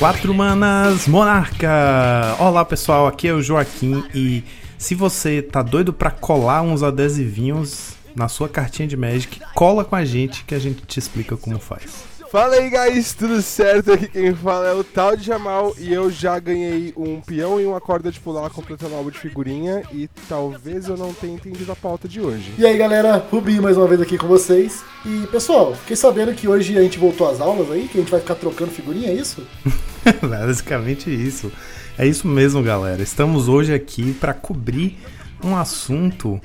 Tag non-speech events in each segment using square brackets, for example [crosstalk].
Quatro Manas Monarca! Olá pessoal, aqui é o Joaquim e se você tá doido pra colar uns adesivinhos na sua cartinha de Magic, cola com a gente que a gente te explica como faz. Fala aí, guys, tudo certo? Aqui quem fala é o tal de Jamal e eu já ganhei um peão e uma corda de pular completando o álbum de figurinha e talvez eu não tenha entendido a pauta de hoje. E aí, galera, Rubi mais uma vez aqui com vocês. E, pessoal, fiquei sabendo que hoje a gente voltou às aulas aí, que a gente vai ficar trocando figurinha, é isso? [laughs] [laughs] Basicamente isso. É isso mesmo, galera. Estamos hoje aqui para cobrir um assunto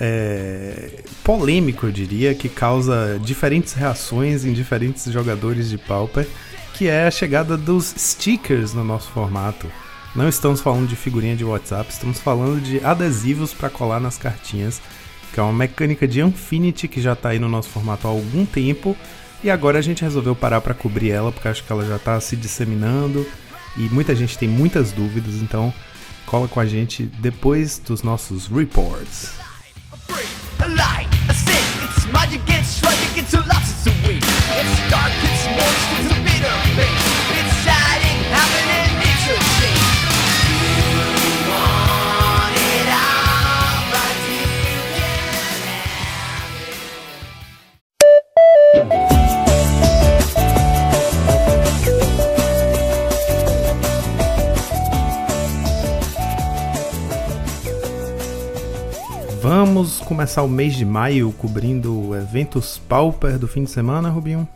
é, polêmico, eu diria, que causa diferentes reações em diferentes jogadores de Pauper, que é a chegada dos stickers no nosso formato. Não estamos falando de figurinha de WhatsApp, estamos falando de adesivos para colar nas cartinhas, que é uma mecânica de Infinity que já está aí no nosso formato há algum tempo. E agora a gente resolveu parar para cobrir ela, porque acho que ela já está se disseminando e muita gente tem muitas dúvidas, então cola com a gente depois dos nossos reports. Vamos começar o mês de maio cobrindo eventos pauper do fim de semana, Rubinho?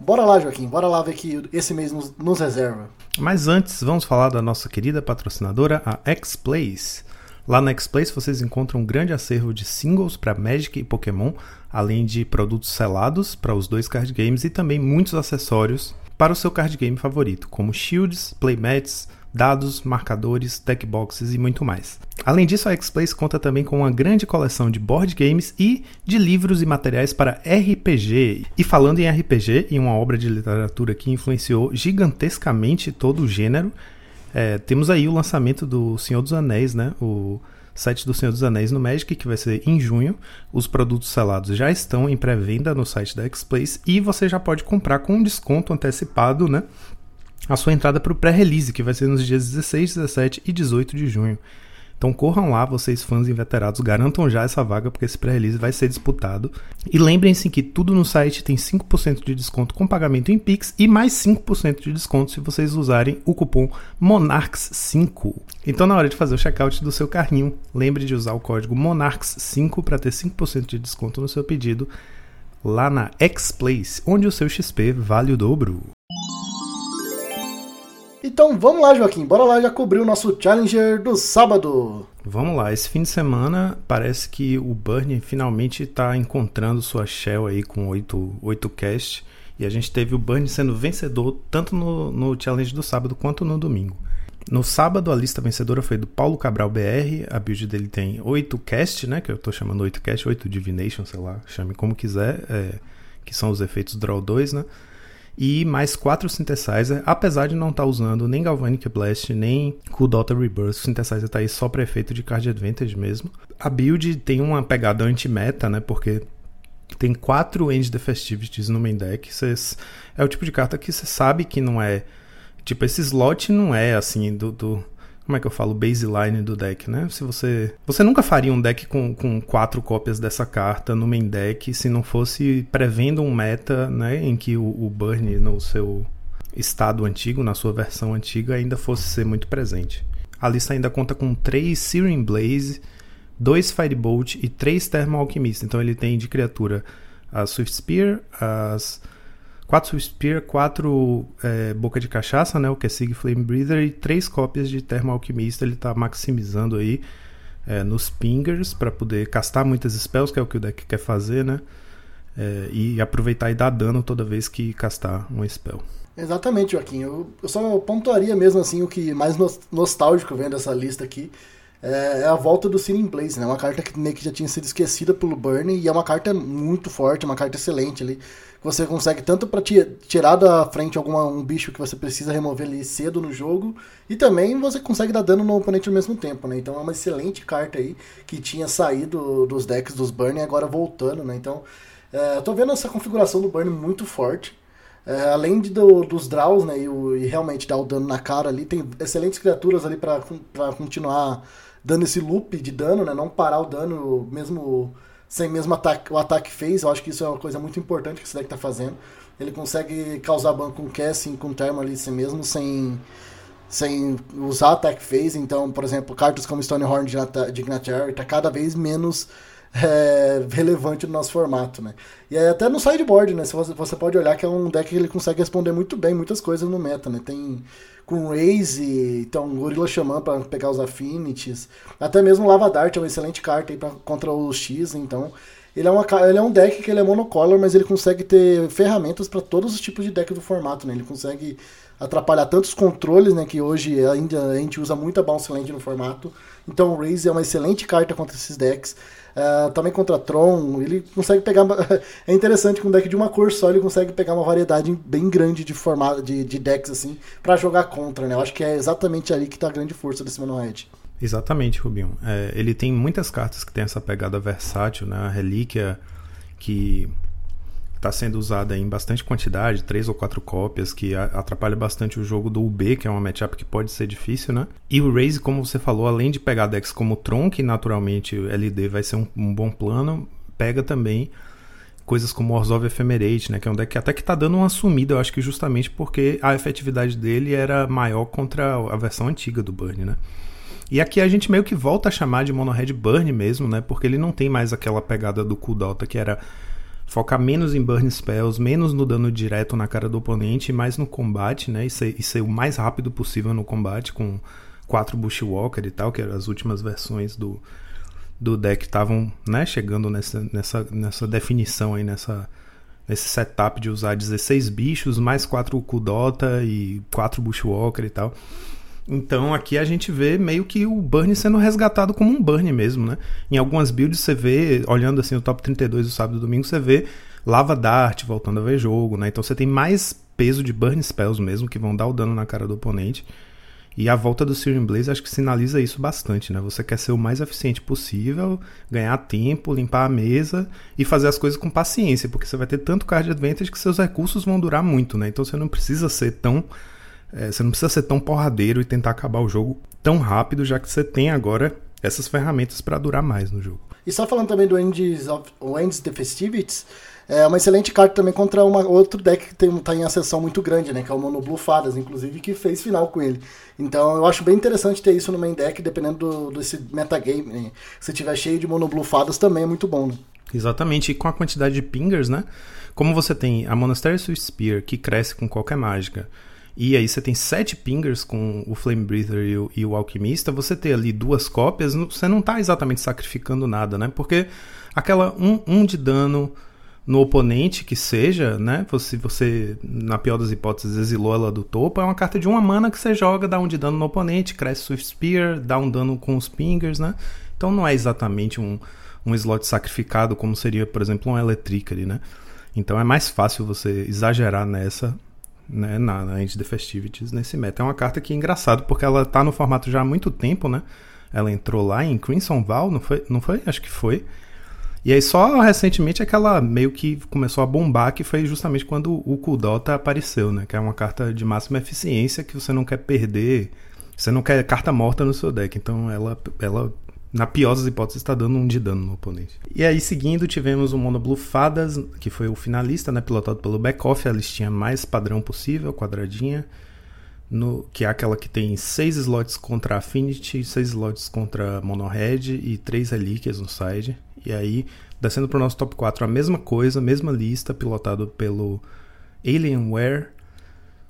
Bora lá, Joaquim, bora lá ver que esse mês nos, nos reserva. Mas antes, vamos falar da nossa querida patrocinadora, a X-Plays. Lá na X-Plays vocês encontram um grande acervo de singles para Magic e Pokémon, além de produtos selados para os dois card games e também muitos acessórios para o seu card game favorito, como shields, playmats, dados, marcadores, deck boxes e muito mais. Além disso, a X-Plays conta também com uma grande coleção de board games e de livros e materiais para RPG. E falando em RPG, em uma obra de literatura que influenciou gigantescamente todo o gênero, é, temos aí o lançamento do Senhor dos Anéis, né? O site do Senhor dos Anéis no Magic, que vai ser em junho. Os produtos selados já estão em pré-venda no site da X-Plays e você já pode comprar com um desconto antecipado, né? A sua entrada para o pré-release, que vai ser nos dias 16, 17 e 18 de junho. Então corram lá, vocês fãs inveterados, garantam já essa vaga, porque esse pré-release vai ser disputado. E lembrem-se que tudo no site tem 5% de desconto com pagamento em Pix e mais 5% de desconto se vocês usarem o cupom MONARCHS5. Então na hora de fazer o checkout do seu carrinho, lembre de usar o código MONARCHS5 para ter 5% de desconto no seu pedido lá na X-Place, onde o seu XP vale o dobro. Então vamos lá, Joaquim, bora lá já cobrir o nosso Challenger do sábado. Vamos lá, esse fim de semana parece que o Burn finalmente está encontrando sua shell aí com 8, 8 cast. E a gente teve o Burn sendo vencedor tanto no, no challenge do sábado quanto no domingo. No sábado, a lista vencedora foi do Paulo Cabral BR. A build dele tem 8 cast, né? Que eu estou chamando 8 cast, 8 divination, sei lá, chame como quiser. É, que são os efeitos Draw 2, né? E mais quatro synthesizer, apesar de não estar tá usando nem Galvanic Blast, nem Cool Dota Rebirth, o synthesizer está aí só para efeito de card advantage mesmo. A build tem uma pegada anti-meta, né, porque tem quatro End the Festivities no main deck, Cês, é o tipo de carta que você sabe que não é, tipo, esse slot não é assim do, do como é que eu falo, baseline do deck, né? Se você. Você nunca faria um deck com, com quatro cópias dessa carta no main deck se não fosse prevendo um meta, né? Em que o, o burn no seu estado antigo, na sua versão antiga, ainda fosse ser muito presente. A lista ainda conta com três Searing Blaze, dois Firebolt e três Thermo Alchemist. Então ele tem de criatura a Swift Spear, as 4 Spear, 4 é, Boca de Cachaça, né, o que é Flame Breather, e 3 cópias de Thermo Alquimista. Ele está maximizando aí é, nos pingers para poder castar muitas spells, que é o que o deck quer fazer, né? É, e aproveitar e dar dano toda vez que castar um spell. Exatamente, Joaquim. Eu, eu só pontuaria mesmo assim o que mais nostálgico vem dessa lista aqui é, é a volta do Sin Place, né? Uma carta que meio que já tinha sido esquecida pelo Burn e é uma carta muito forte, uma carta excelente ali. Você consegue tanto para tirar da frente algum um bicho que você precisa remover ali cedo no jogo, e também você consegue dar dano no oponente ao mesmo tempo, né? Então é uma excelente carta aí que tinha saído dos decks dos Burn e agora voltando, né? Então é, eu tô vendo essa configuração do Burn muito forte. É, além de do, dos draws, né, e, o, e, realmente dar o dano na cara ali, tem excelentes criaturas ali para continuar dando esse loop de dano, né, não parar o dano mesmo sem mesmo ataque, o ataque fez. Eu acho que isso é uma coisa muito importante que esse deck tá fazendo. Ele consegue causar ban com Casting, com Thermal ali si mesmo, sem, sem usar ataque phase. Então, por exemplo, cartas como Stonehorn de Ignatiary tá cada vez menos é, relevante no nosso formato, né? E até no sideboard, né? Você, você pode olhar que é um deck que ele consegue responder muito bem muitas coisas no meta, né? Tem com Raze, então Gorilla Xamã para pegar os Affinities, até mesmo Lava Dart é uma excelente carta aí pra, contra o X, então ele é, uma, ele é um deck que ele é monocolor, mas ele consegue ter ferramentas para todos os tipos de deck do formato, né? Ele consegue atrapalhar tantos controles, né? Que hoje ainda a gente usa muita Bounce Land no formato. Então o Raze é uma excelente carta contra esses decks. Uh, também contra Tron, ele consegue pegar. [laughs] é interessante que um deck de uma cor só ele consegue pegar uma variedade bem grande de formato de, de decks assim para jogar contra, né? Eu acho que é exatamente ali que tá a grande força desse Mono Red. Exatamente, Rubinho. É, ele tem muitas cartas que tem essa pegada versátil, né? A relíquia que está sendo usada em bastante quantidade, três ou quatro cópias, que atrapalha bastante o jogo do UB, que é uma matchup que pode ser difícil, né? E o Raze, como você falou, além de pegar decks como Tron, que naturalmente o LD vai ser um, um bom plano, pega também coisas como Orzhov Ephemerate, né? Que é um deck que até que tá dando uma sumida, eu acho que justamente porque a efetividade dele era maior contra a versão antiga do Burn, né? E aqui a gente meio que volta a chamar de Mono Red Burn mesmo, né? Porque ele não tem mais aquela pegada do Kudota que era focar menos em burn spells, menos no dano direto na cara do oponente, mais no combate, né? E ser, e ser o mais rápido possível no combate com quatro Bushwalker e tal, que eram as últimas versões do, do deck estavam né, chegando nessa, nessa, nessa definição aí, nessa, nesse setup de usar 16 bichos, mais 4 Kudota e 4 Bushwalker e tal. Então aqui a gente vê meio que o Burn sendo resgatado como um Burn mesmo, né? Em algumas builds você vê, olhando assim o top 32 do sábado e domingo, você vê Lava Dart voltando a ver jogo, né? Então você tem mais peso de Burn Spells mesmo, que vão dar o dano na cara do oponente. E a volta do Searing Blaze acho que sinaliza isso bastante, né? Você quer ser o mais eficiente possível, ganhar tempo, limpar a mesa e fazer as coisas com paciência, porque você vai ter tanto card advantage que seus recursos vão durar muito, né? Então você não precisa ser tão é, você não precisa ser tão porradeiro e tentar acabar o jogo tão rápido, já que você tem agora essas ferramentas para durar mais no jogo. E só falando também do Ends, of, Ends the Festivities, é uma excelente carta também contra uma, outro deck que tem, tá em ascensão muito grande, né? Que é o Mono Blue Fadas, inclusive, que fez final com ele. Então eu acho bem interessante ter isso no main deck, dependendo do, desse metagame. Né? Se tiver cheio de Mono Blue Fadas, também é muito bom, né? Exatamente, e com a quantidade de pingers, né? Como você tem a Monastery Swift Spear, que cresce com qualquer mágica, e aí você tem sete pingers com o Flame Breather e o, e o Alquimista, você ter ali duas cópias, você não está exatamente sacrificando nada, né? Porque aquela um, um de dano no oponente que seja, né? Se você, na pior das hipóteses, exilou ela do topo, é uma carta de uma mana que você joga, dá um de dano no oponente, cresce Swift Spear, dá um dano com os pingers, né? Então não é exatamente um, um slot sacrificado como seria, por exemplo, um Electricity, né? Então é mais fácil você exagerar nessa né, na, na End the Festivities nesse meta. É uma carta que é engraçado porque ela tá no formato já há muito tempo, né? Ela entrou lá em Crimson Val, não foi? Não foi? Acho que foi. E aí só recentemente é que ela meio que começou a bombar, que foi justamente quando o Kudota apareceu, né? Que é uma carta de máxima eficiência que você não quer perder. Você não quer carta morta no seu deck. Então ela, ela na pior das hipóteses, está dando um de dano no oponente. E aí, seguindo, tivemos o Mono Blue Fadas, que foi o finalista, né, pilotado pelo Backoff, a listinha mais padrão possível, quadradinha, no, que é aquela que tem 6 slots contra Affinity, 6 slots contra Mono Red e 3 relíquias no side. E aí, descendo para o nosso top 4, a mesma coisa, mesma lista, pilotado pelo Alienware,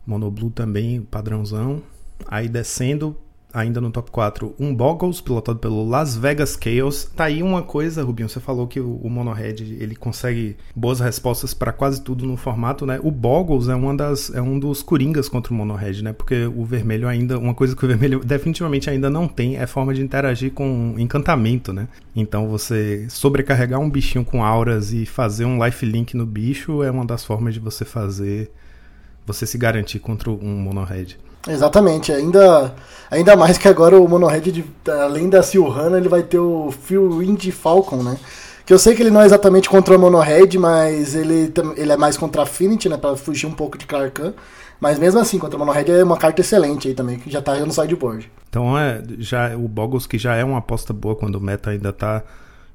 Mono Blue também, padrãozão. Aí descendo ainda no top 4, um Boggles, pilotado pelo Las Vegas Chaos. Tá aí uma coisa, Rubinho, você falou que o, Monohead, ele consegue boas respostas para quase tudo no formato, né? O Boggles é, uma das, é um dos coringas contra o Monohead, né? Porque o vermelho ainda, uma coisa que o vermelho [laughs] definitivamente ainda não tem é forma de interagir com encantamento, né? Então você sobrecarregar um bichinho com auras e fazer um lifelink no bicho é uma das formas de você fazer, você se garantir contra um Monohead. Exatamente, ainda, ainda mais que agora o Monohead, além da Silhana, ele vai ter o Phil Wind Falcon, né? Que eu sei que ele não é exatamente contra o Monohead, mas ele, ele é mais contra Affinity, né? Pra fugir um pouco de Clarkan. Mas mesmo assim, contra o Monohead é uma carta excelente aí também, que já tá no sideboard. Então é, já, o Boggles que já é uma aposta boa quando o meta ainda tá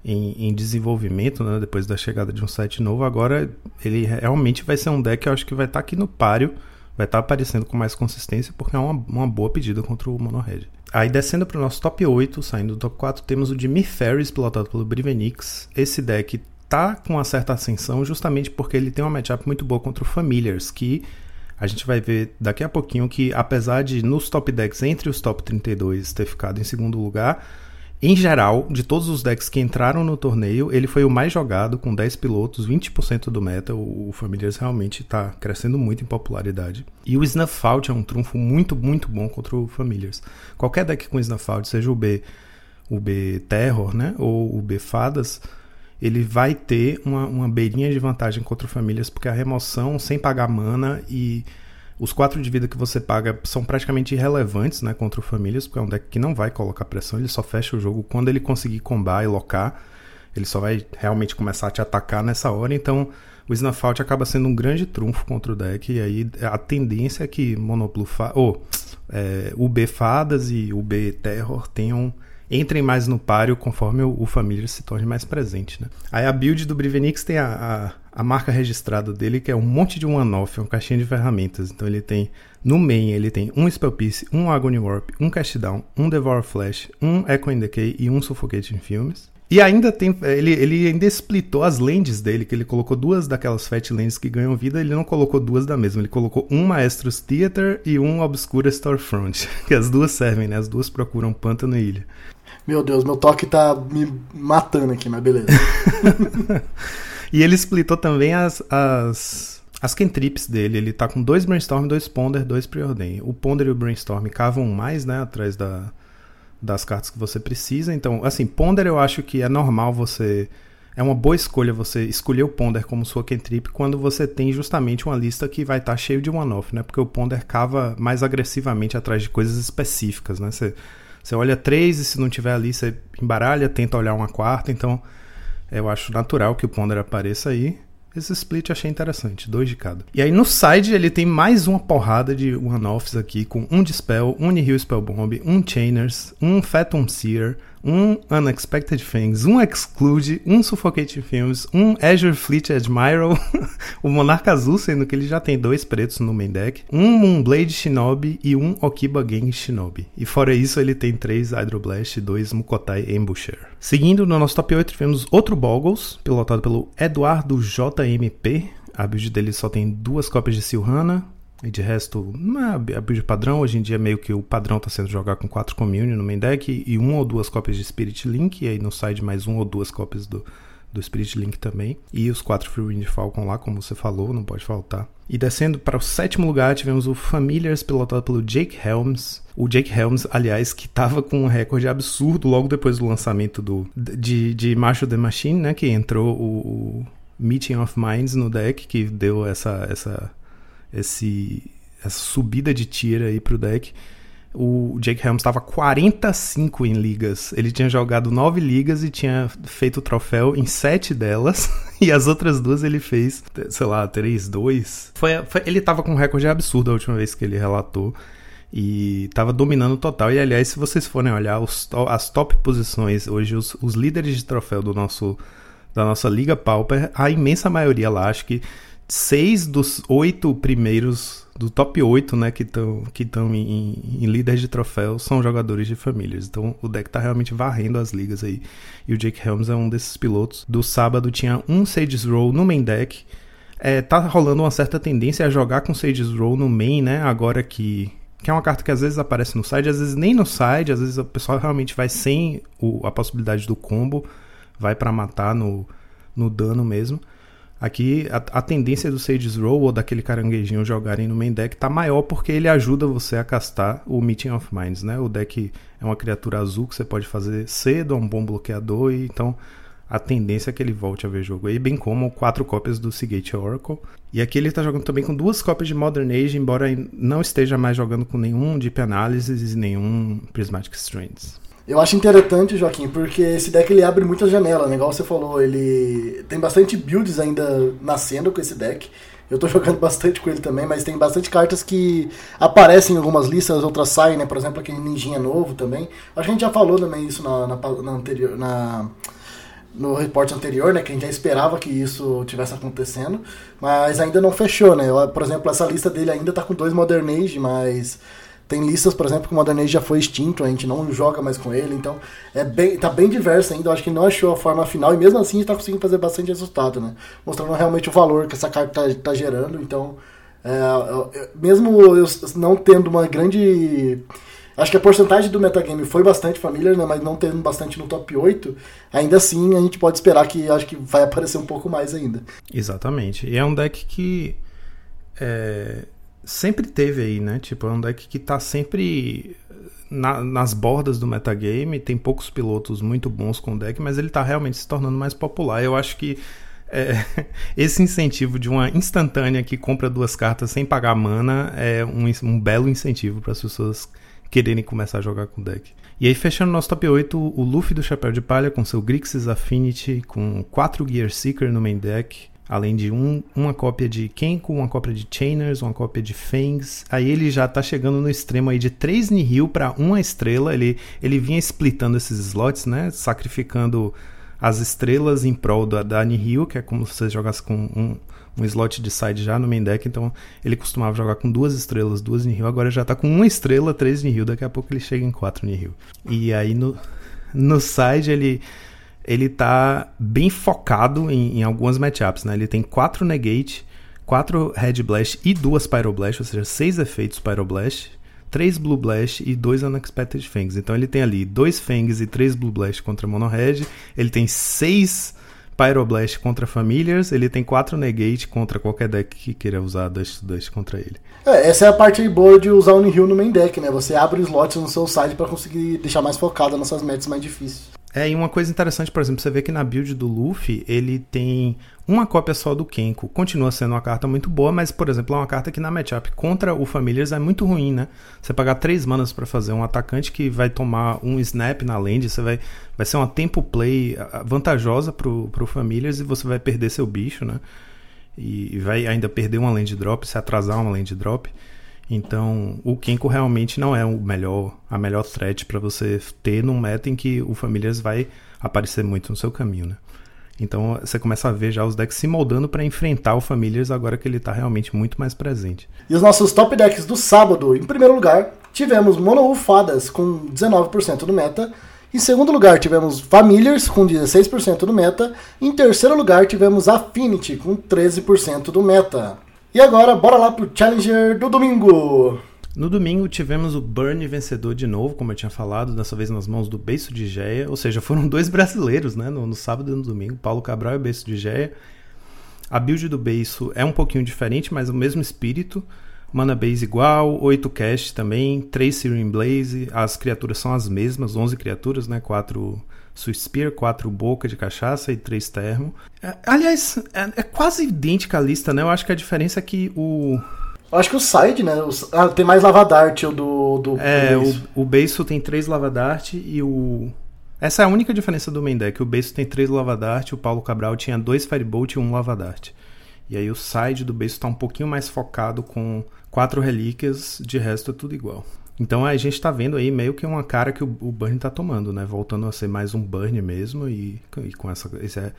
em, em, desenvolvimento, né? Depois da chegada de um site novo, agora ele realmente vai ser um deck eu acho que vai estar tá aqui no páreo, vai estar tá aparecendo com mais consistência, porque é uma, uma boa pedida contra o Monohead. Aí descendo para o nosso top 8, saindo do top 4, temos o Jimmy Ferris, pilotado pelo Brivenix. Esse deck tá com uma certa ascensão justamente porque ele tem uma matchup muito boa contra o Familiars, que a gente vai ver daqui a pouquinho que apesar de nos top decks entre os top 32 ter ficado em segundo lugar, em geral, de todos os decks que entraram no torneio, ele foi o mais jogado, com 10 pilotos, 20% do meta. O, Familiars realmente está crescendo muito em popularidade. E o Snuff Out é um trunfo muito, muito bom contra o Familiars. Qualquer deck com Snuff Out, seja o B, o B Terror, né, ou o B Fadas, ele vai ter uma, uma beirinha de vantagem contra o Familiars, porque a remoção sem pagar mana e os 4 de vida que você paga são praticamente irrelevantes né, contra o Famílias, porque é um deck que não vai colocar pressão, ele só fecha o jogo quando ele conseguir combar e locar. Ele só vai realmente começar a te atacar nessa hora, então o Snafault acaba sendo um grande trunfo contra o deck, e aí a tendência é que Monoblue ou é, o B Fadas e o B Terror tenham entrem mais no páreo conforme o, o Familiar se torne mais presente. Né? Aí a build do Brivenix tem a, a, a, marca registrada dele, que é um monte de one-off, é uma caixinha de ferramentas. Então ele tem, no main, ele tem um Spell Piece, um Agony Warp, um Cast Down, um Devour Flash, um Echo in Decay e um Suffocating Films. E ainda tem. Ele, ele ainda splitou as lands dele, que ele colocou duas daquelas Fat Lands que ganham vida, ele não colocou duas da mesma. Ele colocou um Maestros Theater e um Obscura Storefront. [laughs] Que as duas servem, né? As duas procuram pântano e ilha. Meu Deus, meu toque tá me matando aqui, mas beleza. [laughs] e ele splitou também as, as, as cantrips dele. Ele tá com dois Brainstorm, dois Ponder, dois Preordain. O Ponder e o Brainstorm cavam mais, né, atrás da, das cartas que você precisa. Então, assim, Ponder eu acho que é normal você... É uma boa escolha você escolher o Ponder como sua cantrip quando você tem justamente uma lista que vai estar tá cheio de one-off, né? Porque o Ponder cava mais agressivamente atrás de coisas específicas, né? Você você olha três e se não tiver ali, você embaralha, tenta olhar uma quarta. Então, eu acho natural que o Ponder apareça aí. Esse split achei interessante, dois de cada. E aí no side ele tem mais uma porrada de one-offs aqui, com um Dispel, um Nihil Spellbomb, um Chainers, um Phantom Seer, um Unexpected Things, um Exclude, um Suffocating Films, um Azure Fleet Admiral, [laughs] o Monarca Azul, sendo que ele já tem dois pretos no main deck, um Moonblade Shinobi e um Okiba Gang Shinobi. E fora isso, ele tem três Hydroblast e dois Mukotai Ambusher. Seguindo no nosso top 8, tivemos outro Boggles, pilotado pelo Eduardo JMP. A build dele só tem duas cópias de Silhana, e de resto, é a build padrão. Hoje em dia, meio que o padrão está sendo jogar com quatro Communion no main deck e uma ou duas cópias de Spirit Link. E aí no side, mais uma ou duas cópias do, do Spirit Link também. E os quatro Free Wind Falcon lá, como você falou, não pode faltar. E descendo para o sétimo lugar, tivemos o Familiars, pilotado pelo Jake Helms. O Jake Helms, aliás, que estava com um recorde absurdo logo depois do lançamento do, de, de Macho the Machine, né? Que entrou o, o Meeting of Minds no deck, que deu essa, essa esse, essa subida de tira aí pro deck. O Jake Helms estava 45 em ligas. Ele tinha jogado 9 ligas e tinha feito o troféu em 7 delas. [laughs] E as outras duas ele fez, sei lá, 3, 2. Foi, foi, ele estava com um recorde absurdo a última vez que ele relatou. E estava dominando total. E aliás, se vocês forem olhar os, as top posições, hoje os, os líderes de troféu do nosso, da nossa Liga Pauper, a imensa maioria lá, acho que seis dos oito primeiros, do top 8, né, que estão que em, em líderes de troféu, são jogadores de famílias. Então o deck tá realmente varrendo as ligas aí. E o Jake Helms é um desses pilotos. Do sábado tinha um Sage's Roll no main deck. É, tá rolando uma certa tendência a jogar com Sage's Roll no main, né? Agora que. Que é uma carta que às vezes aparece no side, às vezes nem no side, às vezes o pessoal realmente vai sem o, a possibilidade do combo, vai para matar no, no dano mesmo. Aqui a, a, tendência do Sage's Roll ou daquele caranguejinho jogarem no main deck tá maior porque ele ajuda você a castar o Meeting of Minds, né? O deck é uma criatura azul que você pode fazer cedo, é um bom bloqueador, e então a tendência é que ele volte a ver jogo aí, bem como quatro cópias do Seagate Oracle. E aqui ele está jogando também com duas cópias de Modern Age, embora não esteja mais jogando com nenhum Deep Analysis e nenhum Prismatic Strands. Eu acho interessante, Joaquim, porque esse deck ele abre muitas janelas, né? Igual você falou, ele tem bastante builds ainda nascendo com esse deck. Eu tô [laughs] jogando bastante com ele também, mas tem bastante cartas que aparecem em algumas listas, outras saem, né? Por exemplo, aquele Ninjinha novo também. Acho que a gente já falou também isso na, na, na anterior. Na, no reporte anterior, né, que a gente já esperava que isso tivesse acontecendo, mas ainda não fechou, né? Por exemplo, essa lista dele ainda tá com dois Modern Age, mas tem listas, por exemplo, que o Modern já foi extinto, a gente não joga mais com ele, então é bem, tá bem diverso ainda. Eu acho que não achou a forma final e mesmo assim está conseguindo fazer bastante resultado, né? Mostrando realmente o valor que essa carta está tá gerando. Então, é, mesmo eu não tendo uma grande. Acho que a porcentagem do metagame foi bastante familiar, né, mas não tendo bastante no top 8, ainda assim a gente pode esperar que acho que vai aparecer um pouco mais ainda. Exatamente. E é um deck que. É sempre teve aí, né? Tipo, é um deck que tá sempre na, nas bordas do metagame. Tem poucos pilotos muito bons com o deck, mas ele tá realmente se tornando mais popular. Eu acho que é, [laughs] esse incentivo de uma instantânea que compra duas cartas sem pagar mana é um, um belo incentivo para as pessoas quererem começar a jogar com o deck. E aí, fechando nosso top 8, o Luffy do Chapéu de Palha com seu Grixis Affinity, com 4 Gear Seeker no main deck, Além de um, uma cópia de Kenko, uma cópia de Chainers, uma cópia de Fangs. Aí ele já tá chegando no extremo aí de 3 Nihil para uma estrela. Ele, ele vinha splitando esses slots, né? Sacrificando as estrelas em prol da, da Nihil, que é como se você jogasse com um, um slot de side já no main deck. Então ele costumava jogar com duas estrelas, duas Nihil. Agora já tá com uma estrela, três Nihil. Daqui a pouco ele chega em quatro Nihil. E aí no, no side ele ele tá bem focado em, em algumas matchups, né? Ele tem quatro Negate, quatro Red Blast e duas Pyroblast, ou seja, seis efeitos Pyroblast, três Blue Blast e dois Unexpected Fangs. Então ele tem ali dois Fangs e três Blue Blast contra Mono Red, ele tem seis Pyroblast contra Familiars, ele tem quatro Negate contra qualquer deck que queira usar Dust Dust contra ele. É, essa é a parte boa de usar o Nihil no main deck, né? Você abre slots no seu side para conseguir deixar mais focado nessas metas mais difíceis. É, e uma coisa interessante, por exemplo, você vê que na build do Luffy, ele tem uma cópia só do Kenko. Continua sendo uma carta muito boa, mas, por exemplo, é uma carta que na matchup contra o Familiars é muito ruim, né? Você pagar três manas para fazer um atacante que vai tomar um snap na land, você vai, vai ser uma tempo play vantajosa pro, pro Familiars e você vai perder seu bicho, né? E, vai ainda perder uma land drop, se atrasar uma land drop. Então, o Kenko realmente não é o melhor, a melhor threat para você ter num meta em que o Familiars vai aparecer muito no seu caminho, né? Então você começa a ver já os decks se moldando para enfrentar o Familiars agora que ele está realmente muito mais presente. E os nossos top decks do sábado, em primeiro lugar, tivemos Mono Fadas com 19% do meta. Em segundo lugar, tivemos Familiars com 16% do meta. Em terceiro lugar, tivemos Affinity com 13% do meta. E agora, bora lá pro Challenger do domingo! No domingo tivemos o Burn vencedor de novo, como eu tinha falado, dessa vez nas mãos do Beiço de Geia, ou seja, foram [laughs] dois brasileiros, né, no, no sábado e no domingo, Paulo Cabral e Beiço de Geia. A build do Beiço é um pouquinho diferente, mas o mesmo espírito. Mana base igual, 8 cast também, 3 Searing Blaze, as criaturas são as mesmas, 11 criaturas, né, 4 Spear, quatro boca de cachaça e três termo. É, aliás, é, é, quase idêntica a lista, né? Eu acho que a diferença é que o. Eu acho que o side, né? O, ah, tem mais lavadart o do. do é, do o, o Beiso tem três lavadart e o. Essa é a única diferença do main deck. O Beiso tem três lavadart, o Paulo Cabral tinha dois Firebolt e um lavadart. E aí o side do Beiso está um pouquinho mais focado com quatro relíquias, de resto é tudo igual. Então a gente está vendo aí meio que uma cara que o, o Burn está tomando, né? Voltando a ser mais um Burn mesmo e, e com essa. Esse, é,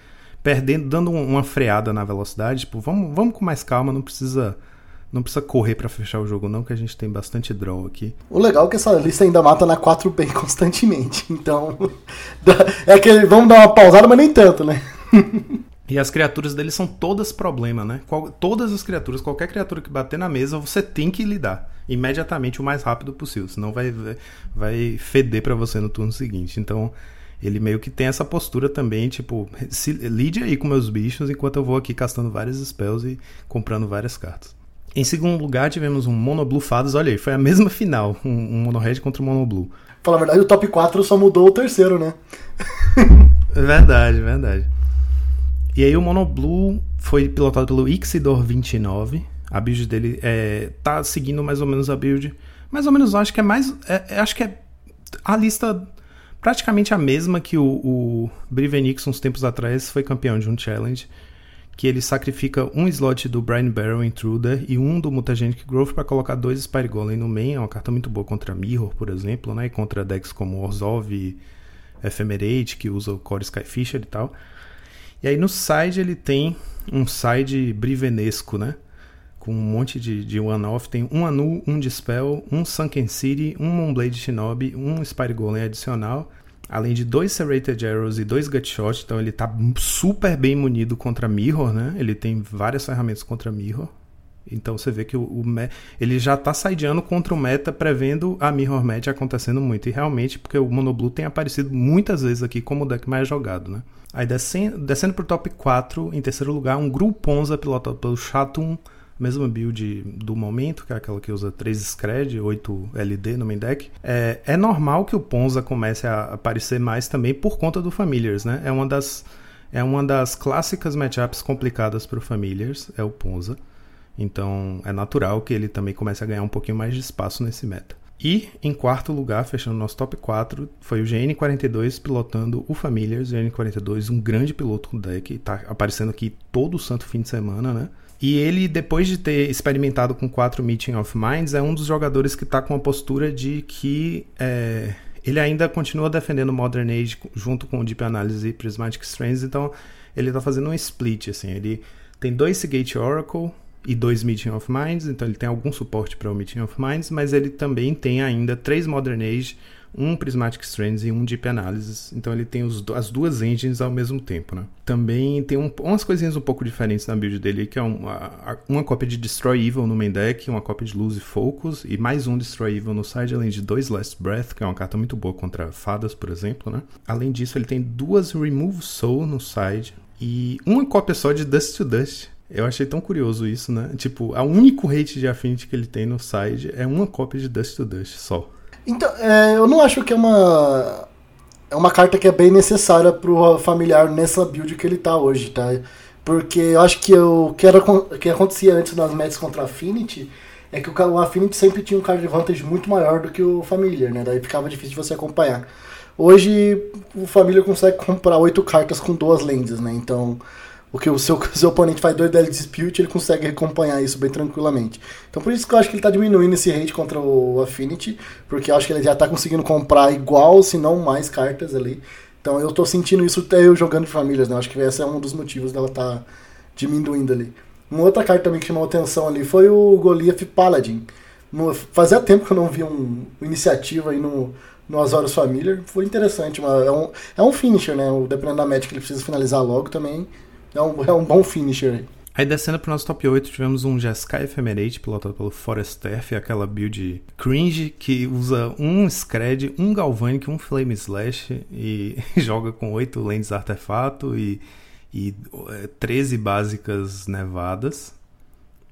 perdendo, dando uma freada na velocidade. Tipo, vamos, vamos com mais calma, não precisa. Não precisa correr para fechar o jogo, não, que a gente tem bastante draw aqui. O legal é que essa lista ainda mata na 4P [laughs] constantemente. Então. [laughs] é que vamos dar uma pausada, mas nem tanto, né? [laughs] E as criaturas deles são todas problema, né? Qual, todas as criaturas, qualquer criatura que bater na mesa, você tem que lidar imediatamente o mais rápido possível, senão vai, vai feder para você no turno seguinte. Então, ele meio que tem essa postura também, tipo, se, lide aí com meus bichos enquanto eu vou aqui castando vários spells e comprando várias cartas. Em segundo lugar, tivemos um Mono Blue Fadas, olha aí, foi a mesma final, um, um Mono Red contra o Mono Blue. Fala a verdade, o top 4 só mudou o terceiro, né? [laughs] verdade, verdade. E aí o Mono Blue foi pilotado pelo Ixidor 29. A build dele é, tá seguindo mais ou menos a build. Mais ou menos, acho que é mais. É, é, acho que é a lista. praticamente a mesma que o, o Brivenix uns tempos atrás foi campeão de um challenge, que ele sacrifica um slot do Brian Barrow Intruder e um do Mutagenic Growth para colocar dois Spire Golem no main, é uma carta muito boa contra Mirror, por exemplo, né, e contra decks como Orzhov Ephemerate, que usa o Core Skyfisher e tal. E aí no side ele tem um side brivenesco, né? Com um monte de, de one-off. Tem um Anu, um Dispel, um Sunken City, um Moonblade Shinobi, um Spire Golem adicional. Além de dois Serrated Arrows e dois Gutshot. Então ele tá super bem munido contra Mirror, né? Ele tem várias ferramentas contra Mirror. Então você vê que o, o ele já está sideando contra o meta, prevendo a Mirror Match acontecendo muito. E realmente, porque o Monoblue tem aparecido muitas vezes aqui como o deck mais jogado, né? Aí descendo, descendo pro top 4, em terceiro lugar, um Gruponza pilotado pelo Chatum, mesma build do momento, que é aquela que usa 3 Scred, 8 LD no main deck. É, é normal que o Ponza comece a aparecer mais também por conta do Familiars, né? É uma das, é uma das clássicas matchups complicadas pro Familiars, é o Ponza. Então é natural que ele também comece a ganhar um pouquinho mais de espaço nesse meta. E em quarto lugar, fechando nosso top 4, foi o GN42 pilotando o Familiars. GN42, um grande piloto do deck, está aparecendo aqui todo o santo fim de semana, né? E ele, depois de ter experimentado com quatro Meeting of Minds, é um dos jogadores que está com a postura de que é, ele ainda continua defendendo Modern Age junto com o Deep Analysis e Prismatic Strands, então ele está fazendo um split, assim. Ele tem dois Seagate Oracle, e dois Meeting of Minds, então ele tem algum suporte para o Meeting of Minds, mas ele também tem ainda três Modern Age, um Prismatic Strands e um Deep Analysis, então ele tem os, as duas engines ao mesmo tempo, né? Também tem um, umas coisinhas um pouco diferentes na build dele, que é uma, uma cópia de Destroy Evil no main deck, uma cópia de Lose Focus e mais um Destroy Evil no side, além de dois Last Breath, que é uma carta muito boa contra fadas, por exemplo, né? Além disso, ele tem duas Remove Soul no side e uma cópia só de Dust to Dust, eu achei tão curioso isso, né? Tipo, a único rate de Affinity que ele tem no side é uma cópia de Dust to Dust só. Então, é, eu não acho que é uma. É uma carta que é bem necessária pro familiar nessa build que ele tá hoje, tá? Porque eu acho que o que, era, que acontecia antes nas matches contra Affinity é que o, o Affinity sempre tinha um card advantage muito maior do que o Familiar, né? Daí ficava difícil de você acompanhar. Hoje o Familiar consegue comprar oito cartas com duas lenses, né? Então o que o seu, [laughs] seu oponente faz dois Deadly Dispute, ele consegue acompanhar isso bem tranquilamente. Então por isso que eu acho que ele está diminuindo esse rate contra o Affinity, porque eu acho que ele já está conseguindo comprar igual, se não mais cartas ali. Então eu estou sentindo isso até eu jogando de famílias, né? Eu acho que esse é um dos motivos dela tá diminuindo ali. Uma outra carta também que chamou atenção ali foi o Goliath Paladin. No, fazia tempo que eu não vi um, uma iniciativa aí no, no Azorius Familiar. Foi interessante. Uma, é, um, é um finisher, né? Dependendo da match que ele precisa finalizar logo também. É um, é um bom finisher aí. Aí descendo pro nosso top 8, tivemos um Jeskai Ephemerate pilotado pelo Forest Earth, aquela build cringe que usa um Scred, um Galvanic, um Flame Slash e [laughs] joga com 8 lentes artefato e, e 13 é, básicas nevadas.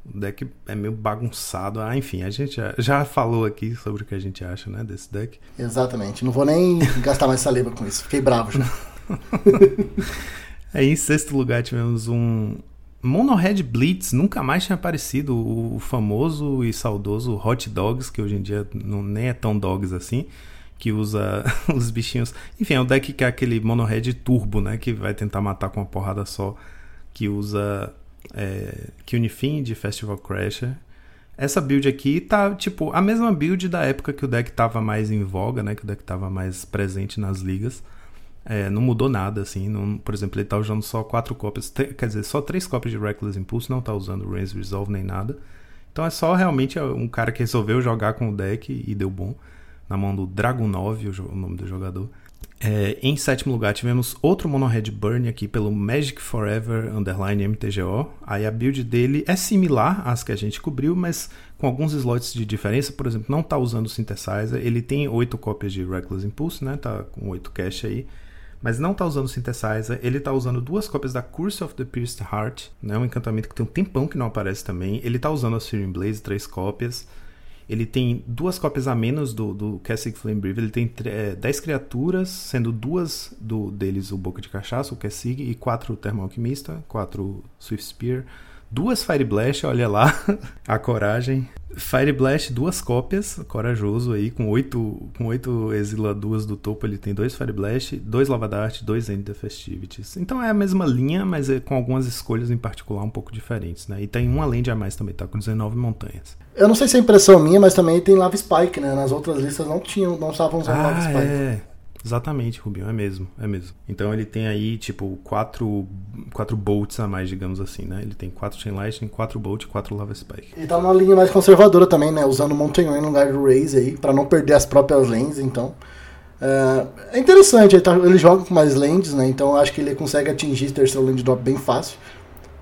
O deck é meio bagunçado. Ah, enfim, a gente já, já falou aqui sobre o que a gente acha né, desse deck. Exatamente. Não vou nem [laughs] gastar mais saliva com isso. Fiquei bravo já. [laughs] Aí em sexto lugar tivemos um Monohead Blitz, nunca mais tinha aparecido o famoso e saudoso Hot Dogs, que hoje em dia não, nem é tão dogs assim, que usa [laughs] os bichinhos. Enfim, é o deck que é aquele Monohead Turbo, né? Que vai tentar matar com uma porrada só, que usa é, de Festival Crasher. Essa build aqui tá, tipo, a mesma build da época que o deck tava mais em voga, né? Que o deck tava mais presente nas ligas. É, não mudou nada, assim. Não, por exemplo, ele tá usando só quatro cópias, quer dizer, só três cópias de Reckless Impulse, não tá usando Raise Resolve nem nada. Então é só realmente um cara que resolveu jogar com o deck e deu bom. Na mão do Dragon 9, o nome do jogador. É, em sétimo lugar, tivemos outro Mono Red Burn aqui pelo Magic Forever Underline MTGO. Aí a build dele é similar às que a gente cobriu, mas com alguns slots de diferença. Por exemplo, não está usando o Synthesizer. Ele tem oito cópias de Reckless Impulse, né? Tá com oito cache aí mas não está usando Synthesizer. Ele está usando duas cópias da Curse of the Pierced Heart, né, um encantamento que tem um tempão que não aparece também. Ele está usando a Searing Blaze, três cópias. Ele tem duas cópias a menos do, do Cassick Flame Breathe. Ele tem é, 10 criaturas, sendo duas do, deles o Boca de Cachaça, o Cassick, e quatro Termo Alquimista, quatro Swift Spear, duas Fire Blast, olha lá [laughs] a coragem. Fire Blast, duas cópias, corajoso aí, com oito, com oito exiladuas do topo, ele tem dois Fire Blast, dois Lava Dart, dois End the Festivities. Então é a mesma linha, mas é com algumas escolhas em particular um pouco diferentes, né? E tem uma land a mais também, tá com 19 montanhas. Eu não sei se é impressão minha, mas também tem Lava Spike, né? Nas outras listas não tinham, não estavam usando ah, Lava Spike. É. Exatamente, Rubinho, é mesmo, é mesmo. Então ele tem aí, tipo, quatro, quatro bolts a mais, digamos assim, né? Ele tem quatro Chain Lightning, quatro Bolt e quatro Lava Spike. E tá numa linha mais conservadora também, né? Usando Mountain Rain no lugar do Raze aí, pra não perder as próprias lanes, então... É, é interessante, ele, tá, ele joga com mais lands, né? Então acho que ele consegue atingir terceiro land drop bem fácil.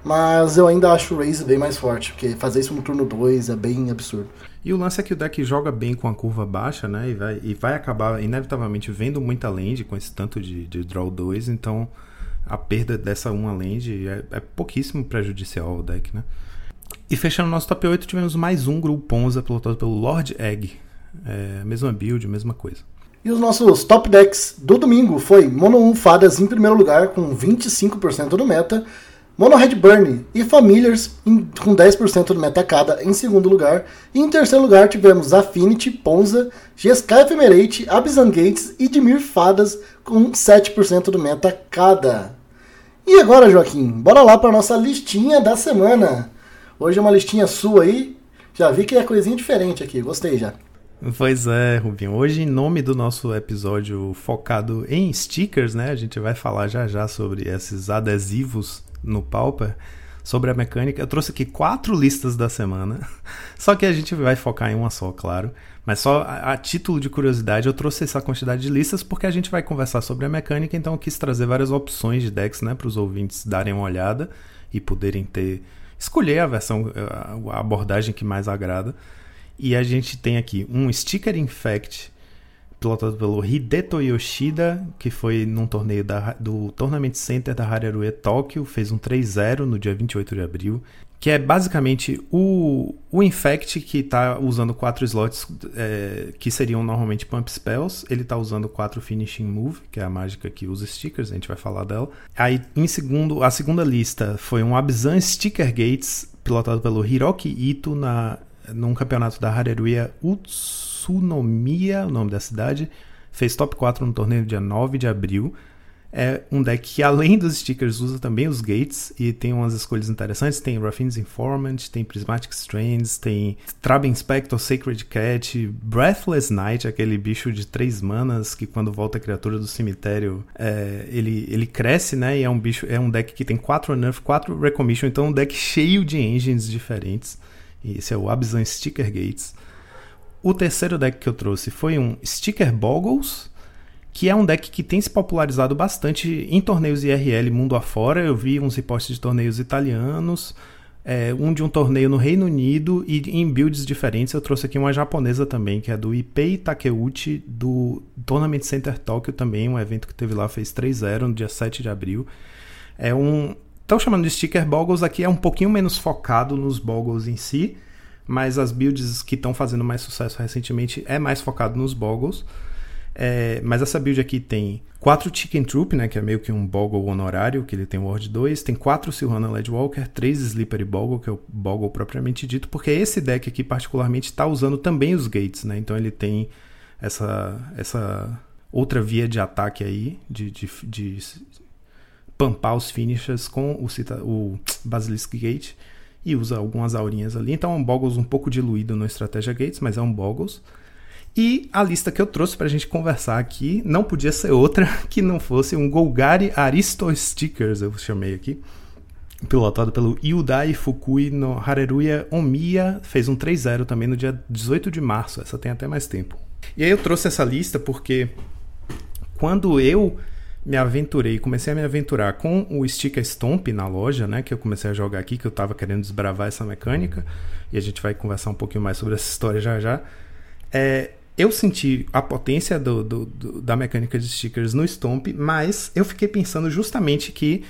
Mas eu ainda acho o Raze bem mais forte, porque fazer isso no turno 2 é bem absurdo. E o lance é que o deck joga bem com a curva baixa, né? E vai, e vai acabar, inevitavelmente, vendo muita land com esse tanto de, de draw 2, então a perda dessa uma land é, é pouquíssimo prejudicial ao deck, né? E fechando nosso top 8, tivemos mais um grupo Ponza pilotado pelo Lord Egg. É, mesma build, mesma coisa. E os nossos top decks do domingo foi Mono 1 Fadas em primeiro lugar com 25% do meta, Mono Red Burn e Familiars em, com 10% do meta cada em segundo lugar. E em terceiro lugar tivemos Affinity, Ponza, GSK Ephemerate, Abzan Gates e Dimir Fadas com 7% do meta cada. E agora, Joaquim, bora lá para nossa listinha da semana. Hoje é uma listinha sua aí. Já vi que é coisinha diferente aqui, gostei já. Pois é, Rubinho. Hoje, em nome do nosso episódio focado em stickers, né? A gente vai falar já já sobre esses adesivos no Pauper sobre a mecânica. Eu trouxe aqui quatro listas da semana, [laughs] só que a gente vai focar em uma só, claro. Mas só a, a, título de curiosidade, eu trouxe essa quantidade de listas porque a gente vai conversar sobre a mecânica, então eu quis trazer várias opções de decks né, para os ouvintes darem uma olhada e poderem ter escolher a versão, a abordagem que mais agrada. E a gente tem aqui um Sticker Infect pilotado pelo Hideto Yoshida, que foi num torneio da, do Tournament Center da Hararué Tóquio, fez um 3-0 no dia 28 de abril, que é basicamente o, o Infect que está usando quatro slots é, que seriam normalmente Pump Spells, ele está usando quatro Finishing Move, que é a mágica que usa stickers, a gente vai falar dela. Aí, em segundo, a segunda lista foi um Abzan Sticker Gates, pilotado pelo Hiroki Ito na, num campeonato da Hareruya Utsu Sunomiya, o nome da cidade, fez top 4 no torneio dia 9 de abril. É um deck que, além dos stickers, usa também os gates e tem umas escolhas interessantes. Tem Raffine's Informant, tem Prismatic Strands, tem Trab Inspector, Sacred Cat, Breathless Night, aquele bicho de três manas que, quando volta a criatura do cemitério, é, ele, ele cresce, né? E é um bicho, é um deck que tem 4 Nerf, 4 Recommission, então é um deck cheio de engines diferentes. E esse é o Abzan Sticker Gates. O terceiro deck que eu trouxe foi um Sticker Boggles, que é um deck que tem se popularizado bastante em torneios IRL mundo afora. Eu vi uns reportes de torneios italianos, é, um de um torneio no Reino Unido e em builds diferentes. Eu trouxe aqui uma japonesa também, que é do Ipei Takeuchi, do Tournament Center Tokyo também, um evento que teve lá, fez 3-0 no dia 7 de abril. É um. Estão chamando de Sticker Boggles, aqui é um pouquinho menos focado nos Boggles em si mas as builds que estão fazendo mais sucesso recentemente é mais focado nos Boggles. É, mas essa build aqui tem 4 Chicken Troop, né, que é meio que um Boggle honorário, que ele tem Ward 2, tem 4 Silhana Ledwalker, 3 Slippery Boggle, que é o Boggle propriamente dito, porque esse deck aqui particularmente está usando também os Gates, né, então ele tem essa, essa outra via de ataque aí, de, de, de pampar os finishers com o, o Basilisk Gate, e usa algumas aurinhas ali. Então é um Boggles um pouco diluído no Estratégia Gates, mas é um Boggles. E a lista que eu trouxe para a gente conversar aqui não podia ser outra [laughs] que não fosse um Golgari Aristo Stickers, eu chamei aqui. Pilotado pelo Yudai Fukui no Hareruya Omiya, fez um 3-0 também no dia 18 de março, essa tem até mais tempo. E aí eu trouxe essa lista porque quando eu me aventurei, comecei a me aventurar com o Sticker Stomp na loja, né? Que eu comecei a jogar aqui, que eu tava querendo desbravar essa mecânica. E a gente vai conversar um pouquinho mais sobre essa história já já. É, eu senti a potência do, do, do, da mecânica de stickers no Stomp, mas eu fiquei pensando justamente que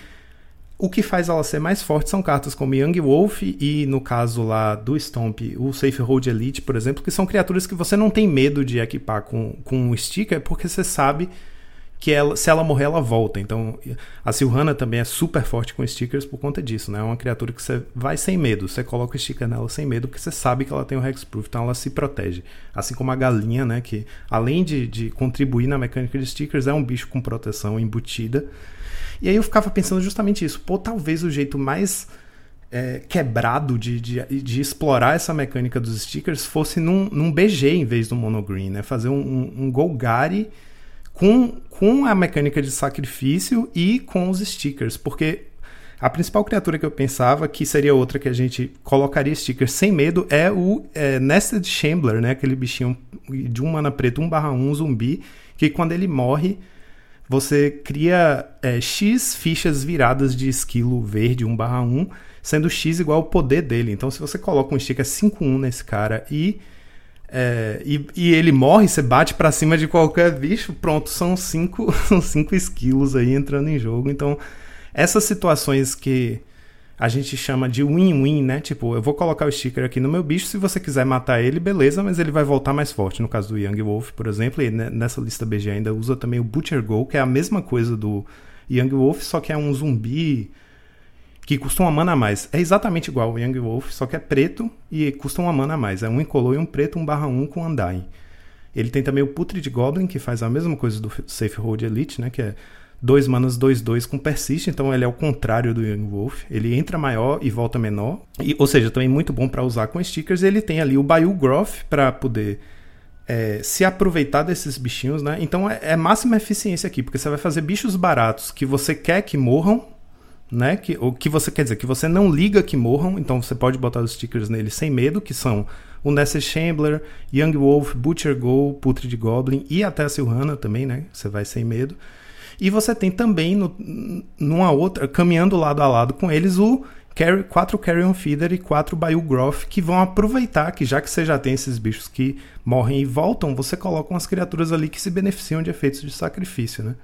o que faz ela ser mais forte são cartas como Young Wolf e, no caso lá do Stomp, o Safe Hold Elite, por exemplo, que são criaturas que você não tem medo de equipar com, com um sticker, porque você sabe que ela, se ela morrer, ela volta. Então, a Silhana também é super forte com stickers por conta disso, né? É uma criatura que você vai sem medo. Você coloca o sticker nela sem medo, porque você sabe que ela tem o Hexproof, então ela se protege. Assim como a galinha, né? Que além de, de contribuir na mecânica de stickers, é um bicho com proteção embutida. E aí eu ficava pensando justamente isso. Pô, talvez o jeito mais é, quebrado de, de, de, explorar essa mecânica dos stickers fosse num, num BG em vez do monogreen, né? Fazer um, um, um Golgari com, com a mecânica de sacrifício e com os stickers, porque a principal criatura que eu pensava, que seria outra que a gente colocaria stickers sem medo, é o é, Nested Shambler, né? Aquele bichinho de um mana preto 1/1 zumbi, que quando ele morre, você cria é, X fichas viradas de esquilo verde 1/1, sendo X igual ao poder dele. Então, se você coloca um sticker 5/1 nesse cara e é, e, e, ele morre, você bate para cima de qualquer bicho, pronto, são cinco, [laughs] são cinco esquilos aí entrando em jogo. Então, essas situações que a gente chama de win-win, né? Tipo, eu vou colocar o sticker aqui no meu bicho, se você quiser matar ele, beleza, mas ele vai voltar mais forte. No caso do Young Wolf, por exemplo, e nessa lista BG ainda usa também o Butcher Go, que é a mesma coisa do Young Wolf, só que é um zumbi que custa uma mana a mais. É exatamente igual ao Young Wolf, só que é preto e custa uma mana a mais. É um incolor e um preto 1 barra 1 com Undying. Ele tem também o Putrid Goblin, que faz a mesma coisa do Safe Road Elite, né? Que é 2 manas 2-2 com Persist, então ele é o contrário do Young Wolf. Ele entra maior e volta menor. E, ou seja, também muito bom para usar com stickers. Ele tem ali o Bayou Groth para poder é, se aproveitar desses bichinhos, né? Então é, é máxima eficiência aqui, porque você vai fazer bichos baratos que você quer que morram né? Que, o que você quer dizer que você não liga que morram, então você pode botar os stickers nele sem medo, que são o Nessie Shambler, Young Wolf, Butcher Go, Putrid Goblin e até a Silhana também, né? Você vai sem medo. E você tem também no, numa outra, caminhando lado a lado com eles, o carry, quatro Carrion Feeder e quatro Bayou Groth, que vão aproveitar que já que você já tem esses bichos que morrem e voltam, você coloca umas criaturas ali que se beneficiam de efeitos de sacrifício, né?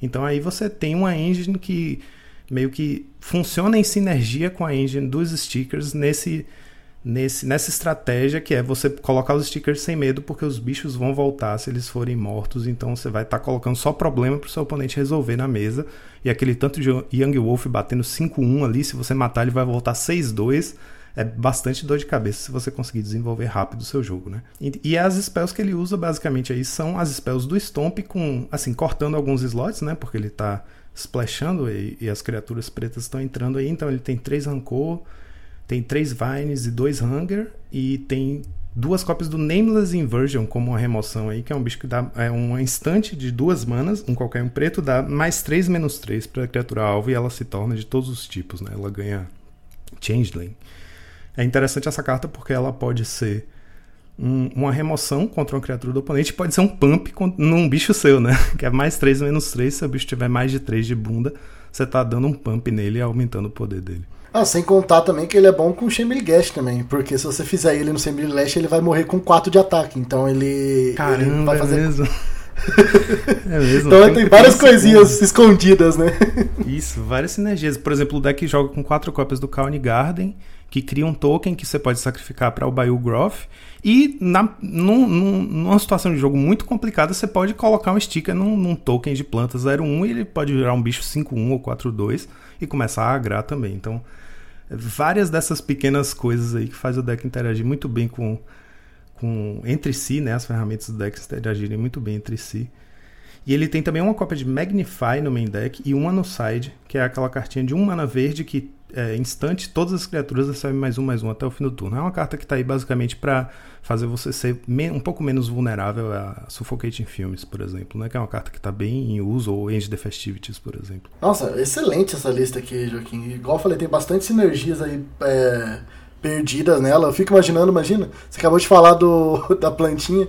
Então aí você tem uma engine que meio que funciona em sinergia com a engine dos stickers nesse, nesse, nessa estratégia que é você colocar os stickers sem medo porque os bichos vão voltar se eles forem mortos, então você vai estar tá colocando só problema para o seu oponente resolver na mesa e aquele tanto de Young Wolf batendo 5-1 ali, se você matar ele vai voltar 6-2 é bastante dor de cabeça se você conseguir desenvolver rápido o seu jogo, né? E, e, as spells que ele usa basicamente aí são as spells do Stomp com, assim, cortando alguns slots, né? Porque ele tá splashando e, e, as criaturas pretas estão entrando aí. Então ele tem três Rancor, tem três Vines e dois Hunger e tem duas cópias do Nameless Inversion como uma remoção aí, que é um bicho que dá é um instante de duas manas, um qualquer um preto, dá mais 3 menos 3 para a criatura alvo e ela se torna de todos os tipos, né? Ela ganha Changeling. É interessante essa carta porque ela pode ser um, uma remoção contra uma criatura do oponente pode ser um pump num bicho seu, né? [laughs] Que é mais 3 menos 3. Se o bicho tiver mais de 3 de bunda, você tá dando um pump nele e aumentando o poder dele. Ah, sem contar também que ele é bom com Chamber Gash também, porque se você fizer ele no Lash, ele vai morrer com 4 de ataque, então ele, Caramba, ele vai fazer... é mesmo? [laughs] é mesmo. então tem, tem várias coisinhas escondidas, né? Isso, várias sinergias. Por exemplo, o deck joga com 4 cópias do Kauni Garden, que cria um token que você pode sacrificar para o Bayou Groth. E na, num, num, numa situação de jogo muito complicada, você pode colocar um sticker num, num token de planta 01 e ele pode virar um bicho 5-1 ou 4-2 e começar a agrar também. Então, várias dessas pequenas coisas aí que faz o deck interagir muito bem com, com entre si, né? As ferramentas do deck interagirem muito bem entre si. E ele tem também uma cópia de Magnify no main deck e uma no side, que é aquela cartinha de um mana verde que é, instante, todas as criaturas recebem mais um, mais um até o fim do turno. É uma carta que está aí basicamente para fazer você ser um pouco menos vulnerável a Suffocating Filmes, por exemplo, né? Que é uma carta que está bem em uso, ou End the Festivities, por exemplo. Nossa, excelente essa lista aqui, Joaquim. Igual eu falei, tem bastante sinergias aí é, perdidas nela. Eu fico imaginando, imagina, você acabou de falar do, [laughs] da plantinha.